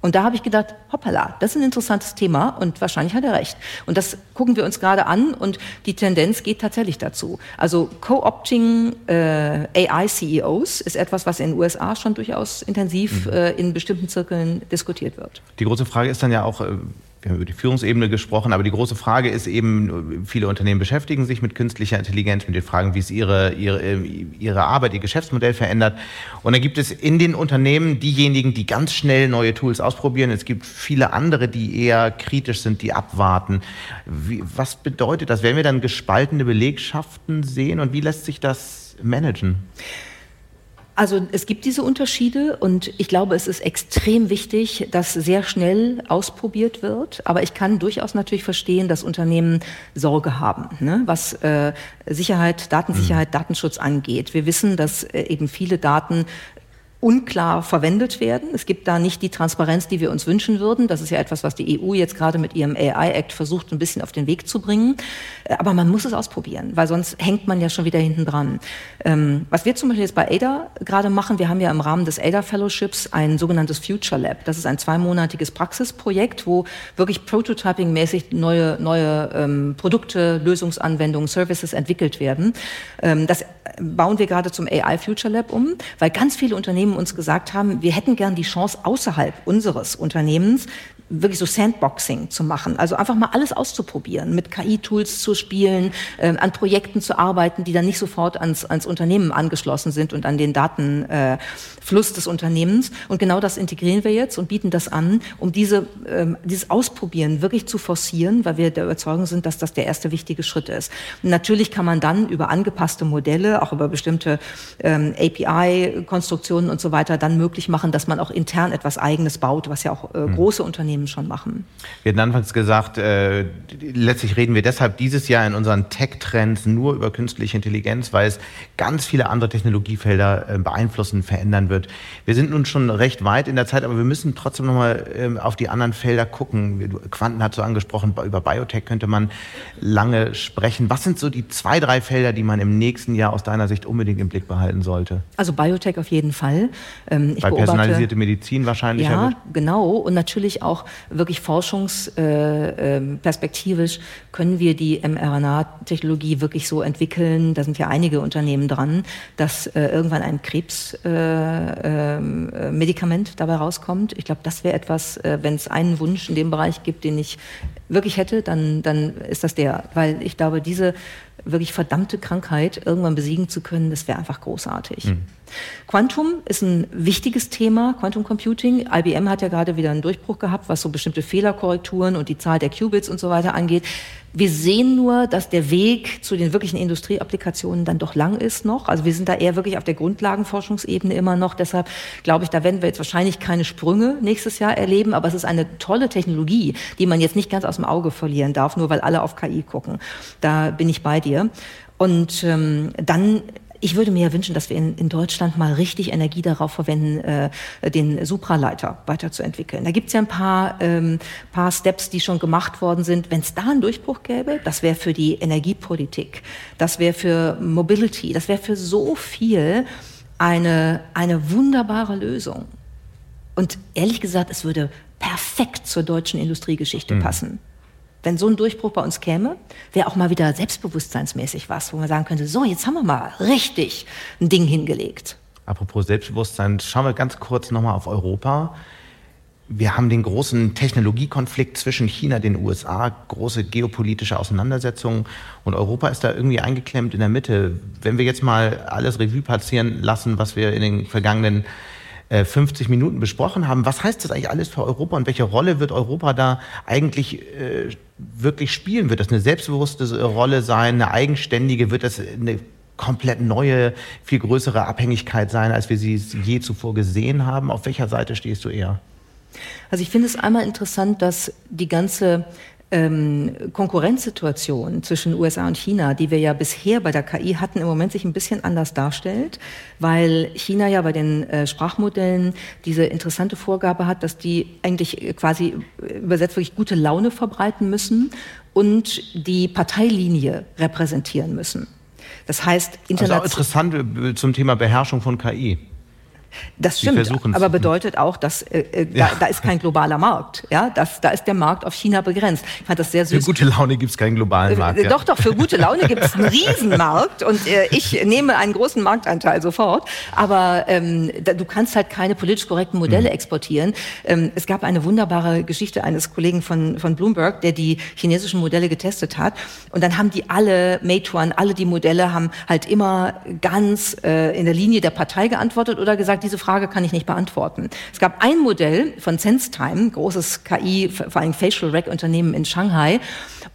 Und da habe ich gedacht, hoppala, das ist ein interessantes Thema und wahrscheinlich hat er recht. Und das gucken wir uns gerade an und die Tendenz geht tatsächlich dazu. Also Co-opting äh, AI-CEOs ist etwas, was in den USA schon durchaus intensiv mhm. äh, in bestimmten Zirkeln diskutiert wird. Die große Frage ist dann ja auch, äh, wir haben über die Führungsebene gesprochen, aber die große Frage ist eben, viele Unternehmen beschäftigen sich mit künstlicher Intelligenz, mit den Fragen, wie es ihre, ihre, ihre Arbeit, ihr Geschäftsmodell verändert. Und dann gibt es in den Unternehmen diejenigen, die ganz schnell neue Tools ausprobieren. Es gibt viele andere, die eher kritisch sind, die abwarten. Wie, was bedeutet das? Werden wir dann gespaltene Belegschaften sehen und wie lässt sich das managen? Also es gibt diese Unterschiede und ich glaube, es ist extrem wichtig, dass sehr schnell ausprobiert wird. Aber ich kann durchaus natürlich verstehen, dass Unternehmen Sorge haben, ne? was äh, Sicherheit, Datensicherheit, mhm. Datenschutz angeht. Wir wissen, dass äh, eben viele Daten unklar verwendet werden. Es gibt da nicht die Transparenz, die wir uns wünschen würden. Das ist ja etwas, was die EU jetzt gerade mit ihrem AI-Act versucht, ein bisschen auf den Weg zu bringen. Aber man muss es ausprobieren, weil sonst hängt man ja schon wieder hinten dran. Ähm, was wir zum Beispiel jetzt bei ADA gerade machen, wir haben ja im Rahmen des ADA Fellowships ein sogenanntes Future Lab. Das ist ein zweimonatiges Praxisprojekt, wo wirklich Prototyping-mäßig neue, neue ähm, Produkte, Lösungsanwendungen, Services entwickelt werden. Ähm, das bauen wir gerade zum AI Future Lab um, weil ganz viele Unternehmen Unternehmen uns gesagt haben, wir hätten gern die Chance außerhalb unseres Unternehmens wirklich so Sandboxing zu machen. Also einfach mal alles auszuprobieren, mit KI-Tools zu spielen, äh, an Projekten zu arbeiten, die dann nicht sofort ans, ans Unternehmen angeschlossen sind und an den Datenfluss äh, des Unternehmens. Und genau das integrieren wir jetzt und bieten das an, um diese, äh, dieses Ausprobieren wirklich zu forcieren, weil wir der Überzeugung sind, dass das der erste wichtige Schritt ist. Und natürlich kann man dann über angepasste Modelle, auch über bestimmte ähm, API-Konstruktionen und so weiter, dann möglich machen, dass man auch intern etwas Eigenes baut, was ja auch äh, hm. große Unternehmen Unternehmen schon machen. Wir hatten anfangs gesagt, äh, letztlich reden wir deshalb dieses Jahr in unseren Tech-Trends nur über künstliche Intelligenz, weil es ganz viele andere Technologiefelder äh, beeinflussen, verändern wird. Wir sind nun schon recht weit in der Zeit, aber wir müssen trotzdem nochmal äh, auf die anderen Felder gucken. Quanten hat so angesprochen, über Biotech könnte man lange sprechen. Was sind so die zwei, drei Felder, die man im nächsten Jahr aus deiner Sicht unbedingt im Blick behalten sollte? Also Biotech auf jeden Fall. Ähm, Weil personalisierte Medizin wahrscheinlich. Ja, genau. Und natürlich auch wirklich forschungsperspektivisch äh, ähm, können wir die mRNA-Technologie wirklich so entwickeln, da sind ja einige Unternehmen dran, dass äh, irgendwann ein Krebsmedikament äh, dabei rauskommt. Ich glaube, das wäre etwas, wenn es einen Wunsch in dem Bereich gibt, den ich wirklich hätte, dann, dann ist das der. Weil ich glaube, diese wirklich verdammte Krankheit irgendwann besiegen zu können, das wäre einfach großartig. Mhm. Quantum ist ein wichtiges Thema, Quantum Computing. IBM hat ja gerade wieder einen Durchbruch gehabt, was so bestimmte Fehlerkorrekturen und die Zahl der Qubits und so weiter angeht. Wir sehen nur, dass der Weg zu den wirklichen Industrieapplikationen dann doch lang ist noch. Also wir sind da eher wirklich auf der Grundlagenforschungsebene immer noch. Deshalb glaube ich, da werden wir jetzt wahrscheinlich keine Sprünge nächstes Jahr erleben. Aber es ist eine tolle Technologie, die man jetzt nicht ganz aus dem Auge verlieren darf, nur weil alle auf KI gucken. Da bin ich bei dir. Und ähm, dann ich würde mir ja wünschen, dass wir in, in Deutschland mal richtig Energie darauf verwenden, äh, den Supraleiter weiterzuentwickeln. Da gibt es ja ein paar, ähm, paar Steps, die schon gemacht worden sind. Wenn es da einen Durchbruch gäbe, das wäre für die Energiepolitik, das wäre für Mobility, das wäre für so viel eine, eine wunderbare Lösung. Und ehrlich gesagt, es würde perfekt zur deutschen Industriegeschichte mhm. passen wenn so ein Durchbruch bei uns käme, wäre auch mal wieder selbstbewusstseinsmäßig was, wo man sagen könnte, so, jetzt haben wir mal richtig ein Ding hingelegt. Apropos Selbstbewusstsein, schauen wir ganz kurz nochmal auf Europa. wir haben den großen Technologiekonflikt zwischen China und den USA, große geopolitische Auseinandersetzungen und Europa ist da irgendwie eingeklemmt in der Mitte. Wenn wir jetzt mal alles Revue passieren lassen, was wir in den vergangenen 50 äh, Minuten besprochen haben, was heißt das eigentlich alles für Europa und welche Rolle wird Europa da eigentlich äh, wirklich spielen? Wird das eine selbstbewusste Rolle sein, eine eigenständige? Wird das eine komplett neue, viel größere Abhängigkeit sein, als wir sie je zuvor gesehen haben? Auf welcher Seite stehst du eher? Also ich finde es einmal interessant, dass die ganze ähm, Konkurrenzsituation zwischen USA und China, die wir ja bisher bei der KI hatten, im Moment sich ein bisschen anders darstellt, weil China ja bei den äh, Sprachmodellen diese interessante Vorgabe hat, dass die eigentlich quasi übersetzt wirklich gute Laune verbreiten müssen und die Parteilinie repräsentieren müssen. Das heißt, international. Also interessant äh, zum Thema Beherrschung von KI. Das stimmt, aber bedeutet auch, dass äh, äh, ja. da, da, ist kein globaler Markt. Ja, das, da ist der Markt auf China begrenzt. Ich fand das sehr süß. Für gute Laune gibt es keinen globalen äh, Markt. Äh, ja. Doch, doch, für gute Laune gibt es einen Riesenmarkt und äh, ich nehme einen großen Marktanteil sofort. Aber ähm, da, du kannst halt keine politisch korrekten Modelle mhm. exportieren. Ähm, es gab eine wunderbare Geschichte eines Kollegen von, von Bloomberg, der die chinesischen Modelle getestet hat. Und dann haben die alle, Meituan, alle die Modelle haben halt immer ganz äh, in der Linie der Partei geantwortet oder gesagt, diese Frage kann ich nicht beantworten. Es gab ein Modell von SenseTime, großes KI, vor allem Facial Rec Unternehmen in Shanghai.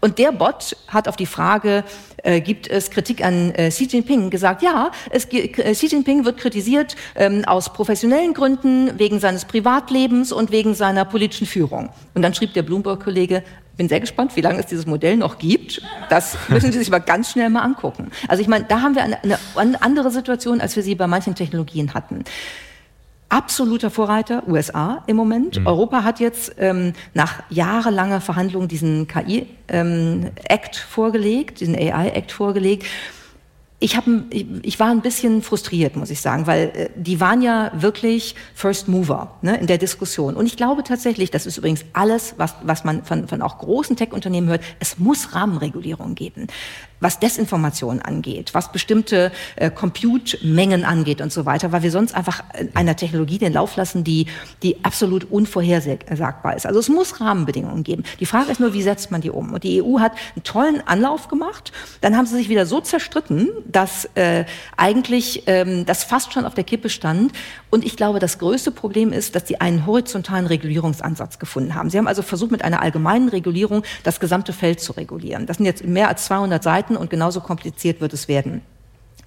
Und der Bot hat auf die Frage, äh, gibt es Kritik an äh, Xi Jinping, gesagt, ja, es, äh, Xi Jinping wird kritisiert ähm, aus professionellen Gründen, wegen seines Privatlebens und wegen seiner politischen Führung. Und dann schrieb der Bloomberg-Kollege, bin sehr gespannt, wie lange es dieses Modell noch gibt. Das müssen Sie sich aber ganz schnell mal angucken. Also ich meine, da haben wir eine, eine andere Situation, als wir sie bei manchen Technologien hatten absoluter Vorreiter USA im Moment. Mhm. Europa hat jetzt ähm, nach jahrelanger Verhandlung diesen KI-Act ähm, vorgelegt, diesen AI-Act vorgelegt ich, hab, ich, war ein bisschen frustriert, muss ich sagen, weil äh, die waren ja wirklich First Mover ne, in der Diskussion. Und ich glaube tatsächlich, das ist übrigens alles, was, was man von, von auch großen Tech-Unternehmen hört, es muss Rahmenregulierung geben was Desinformation angeht, was bestimmte äh, Compute-Mengen angeht und so weiter, weil wir sonst einfach einer Technologie den Lauf lassen, die, die absolut unvorhersagbar ist. Also es muss Rahmenbedingungen geben. Die Frage ist nur, wie setzt man die um? Und die EU hat einen tollen Anlauf gemacht. Dann haben sie sich wieder so zerstritten, dass äh, eigentlich ähm, das fast schon auf der Kippe stand. Und ich glaube, das größte Problem ist, dass sie einen horizontalen Regulierungsansatz gefunden haben. Sie haben also versucht, mit einer allgemeinen Regulierung das gesamte Feld zu regulieren. Das sind jetzt mehr als 200 Seiten begleiten und genauso kompliziert wird es werden.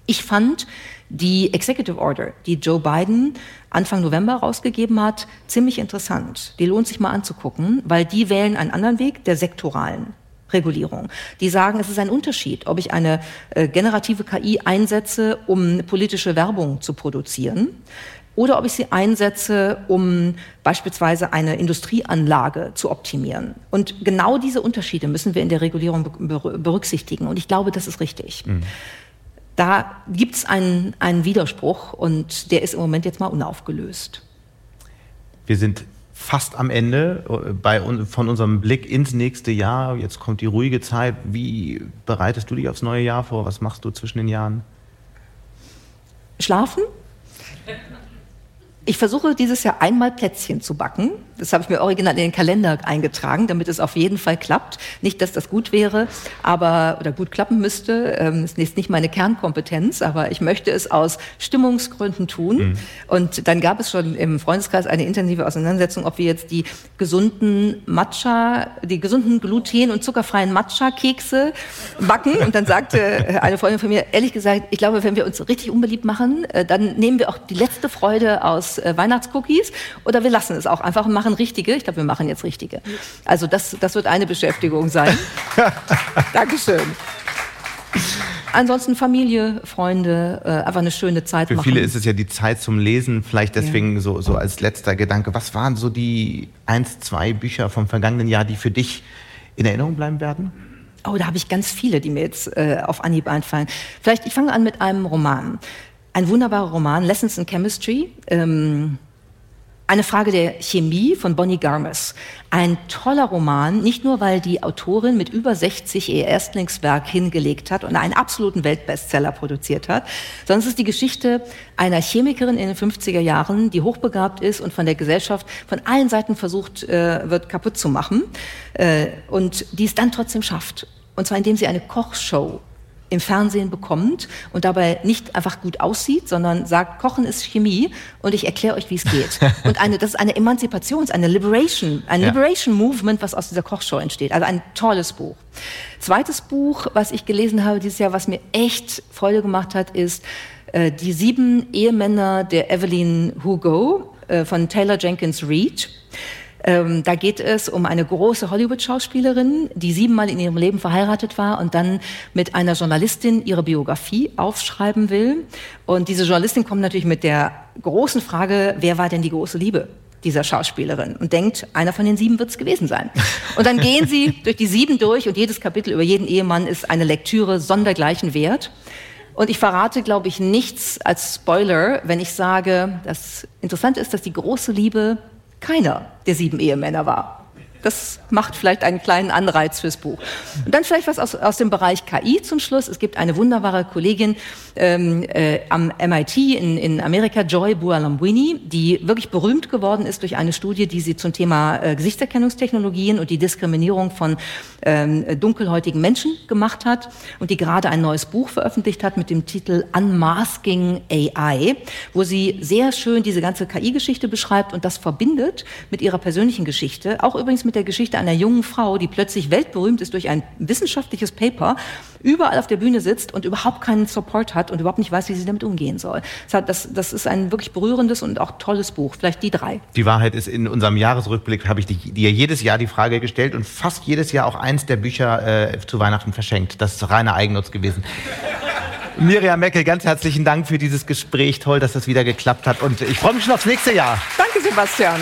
Ich fand die Executive Order, die Joe Biden Anfang November rausgegeben hat, ziemlich interessant. Die lohnt sich mal anzugucken, weil die wählen einen anderen Weg der sektoralen Regulierung. Die sagen, es ist ein Unterschied, ob ich eine äh, generative KI einsetze, um politische Werbung zu produzieren oder ob ich sie einsetze, um beispielsweise eine Industrieanlage zu optimieren. Und genau diese Unterschiede müssen wir in der Regulierung berücksichtigen. Und ich glaube, das ist richtig. Mhm. Da gibt es einen, einen Widerspruch und der ist im Moment jetzt mal unaufgelöst. Wir sind fast am Ende äh, bei, von unserem Blick ins nächste Jahr. Jetzt kommt die ruhige Zeit. Wie bereitest du dich aufs neue Jahr vor? Was machst du zwischen den Jahren? Schlafen, ich versuche dieses Jahr einmal Plätzchen zu backen. Das habe ich mir original in den Kalender eingetragen, damit es auf jeden Fall klappt. Nicht, dass das gut wäre, aber oder gut klappen müsste. Ähm, ist nicht meine Kernkompetenz, aber ich möchte es aus Stimmungsgründen tun. Mhm. Und dann gab es schon im Freundeskreis eine intensive Auseinandersetzung, ob wir jetzt die gesunden Matcha, die gesunden gluten- und zuckerfreien Matcha-Kekse backen. Und dann sagte eine Freundin von mir, ehrlich gesagt, ich glaube, wenn wir uns richtig unbeliebt machen, äh, dann nehmen wir auch die letzte Freude aus äh, Weihnachtscookies oder wir lassen es auch einfach und machen richtige. Ich glaube, wir machen jetzt richtige. Also das, das wird eine Beschäftigung sein. Dankeschön. Ansonsten Familie, Freunde, äh, einfach eine schöne Zeit Für machen. viele ist es ja die Zeit zum Lesen. Vielleicht deswegen ja. so, so als letzter Gedanke. Was waren so die eins, zwei Bücher vom vergangenen Jahr, die für dich in Erinnerung bleiben werden? Oh, da habe ich ganz viele, die mir jetzt äh, auf Anhieb einfallen. Vielleicht, ich fange an mit einem Roman. Ein wunderbarer Roman, Lessons in Chemistry. Ähm, Eine Frage der Chemie von Bonnie Garmes. Ein toller Roman, nicht nur weil die Autorin mit über 60 ihr Erstlingswerk hingelegt hat und einen absoluten Weltbestseller produziert hat, sondern es ist die Geschichte einer Chemikerin in den 50er Jahren, die hochbegabt ist und von der Gesellschaft von allen Seiten versucht äh, wird kaputt zu machen äh, und die es dann trotzdem schafft. Und zwar indem sie eine Kochshow im Fernsehen bekommt und dabei nicht einfach gut aussieht, sondern sagt, Kochen ist Chemie und ich erkläre euch, wie es geht. Und eine, das ist eine Emanzipations-, eine Liberation, ein ja. Liberation Movement, was aus dieser Kochshow entsteht. Also ein tolles Buch. Zweites Buch, was ich gelesen habe dieses Jahr, was mir echt Freude gemacht hat, ist äh, Die sieben Ehemänner der Evelyn Hugo äh, von Taylor Jenkins Reid. Ähm, da geht es um eine große Hollywood-Schauspielerin, die siebenmal in ihrem Leben verheiratet war und dann mit einer Journalistin ihre Biografie aufschreiben will. Und diese Journalistin kommt natürlich mit der großen Frage, wer war denn die große Liebe? dieser Schauspielerin und denkt, einer von den sieben wird es gewesen sein. Und dann gehen sie durch die sieben durch und jedes Kapitel über jeden Ehemann ist eine Lektüre sondergleichen Wert. Und ich verrate, glaube ich, nichts als Spoiler, wenn ich sage, das Interessante ist, dass die große Liebe keiner der sieben Ehemänner war. Das macht vielleicht einen kleinen Anreiz fürs Buch. Und dann vielleicht was aus, aus dem Bereich KI zum Schluss. Es gibt eine wunderbare Kollegin ähm, äh, am MIT in, in Amerika, Joy Bualamwini, die wirklich berühmt geworden ist durch eine Studie, die sie zum Thema äh, Gesichtserkennungstechnologien und die Diskriminierung von ähm, dunkelhäutigen Menschen gemacht hat und die gerade ein neues Buch veröffentlicht hat mit dem Titel Unmasking AI, wo sie sehr schön diese ganze KI-Geschichte beschreibt und das verbindet mit ihrer persönlichen Geschichte, auch übrigens mit der Geschichte einer jungen Frau, die plötzlich weltberühmt ist durch ein wissenschaftliches Paper, überall auf der Bühne sitzt und überhaupt keinen Support hat und überhaupt nicht weiß, wie sie damit umgehen soll. Das, das ist ein wirklich berührendes und auch tolles Buch. Vielleicht die drei. Die Wahrheit ist, in unserem Jahresrückblick habe ich dir jedes Jahr die Frage gestellt und fast jedes Jahr auch eins der Bücher äh, zu Weihnachten verschenkt. Das ist reiner Eigennutz gewesen. Miriam Meckel, ganz herzlichen Dank für dieses Gespräch. Toll, dass das wieder geklappt hat. Und ich freue mich schon aufs nächste Jahr. Danke, Sebastian.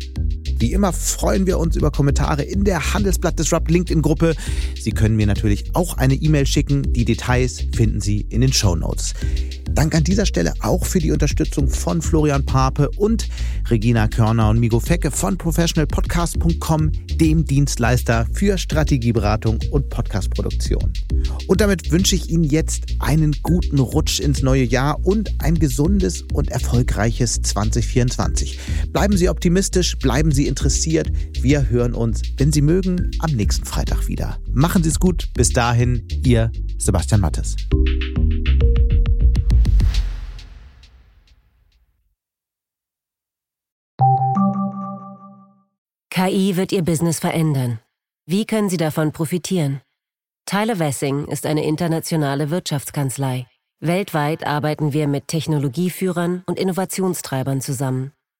Wie immer freuen wir uns über Kommentare in der Handelsblatt Disrupt LinkedIn-Gruppe. Sie können mir natürlich auch eine E-Mail schicken. Die Details finden Sie in den Show Notes. Dank an dieser Stelle auch für die Unterstützung von Florian Pape und Regina Körner und Migo Fecke von professionalpodcast.com, dem Dienstleister für Strategieberatung und Podcastproduktion. Und damit wünsche ich Ihnen jetzt einen guten Rutsch ins neue Jahr und ein gesundes und erfolgreiches 2024. Bleiben Sie optimistisch, bleiben Sie interessiert. Wir hören uns, wenn Sie mögen, am nächsten Freitag wieder. Machen Sie es gut. Bis dahin, Ihr Sebastian Mattes. KI wird Ihr Business verändern. Wie können Sie davon profitieren? Tyler Wessing ist eine internationale Wirtschaftskanzlei. Weltweit arbeiten wir mit Technologieführern und Innovationstreibern zusammen.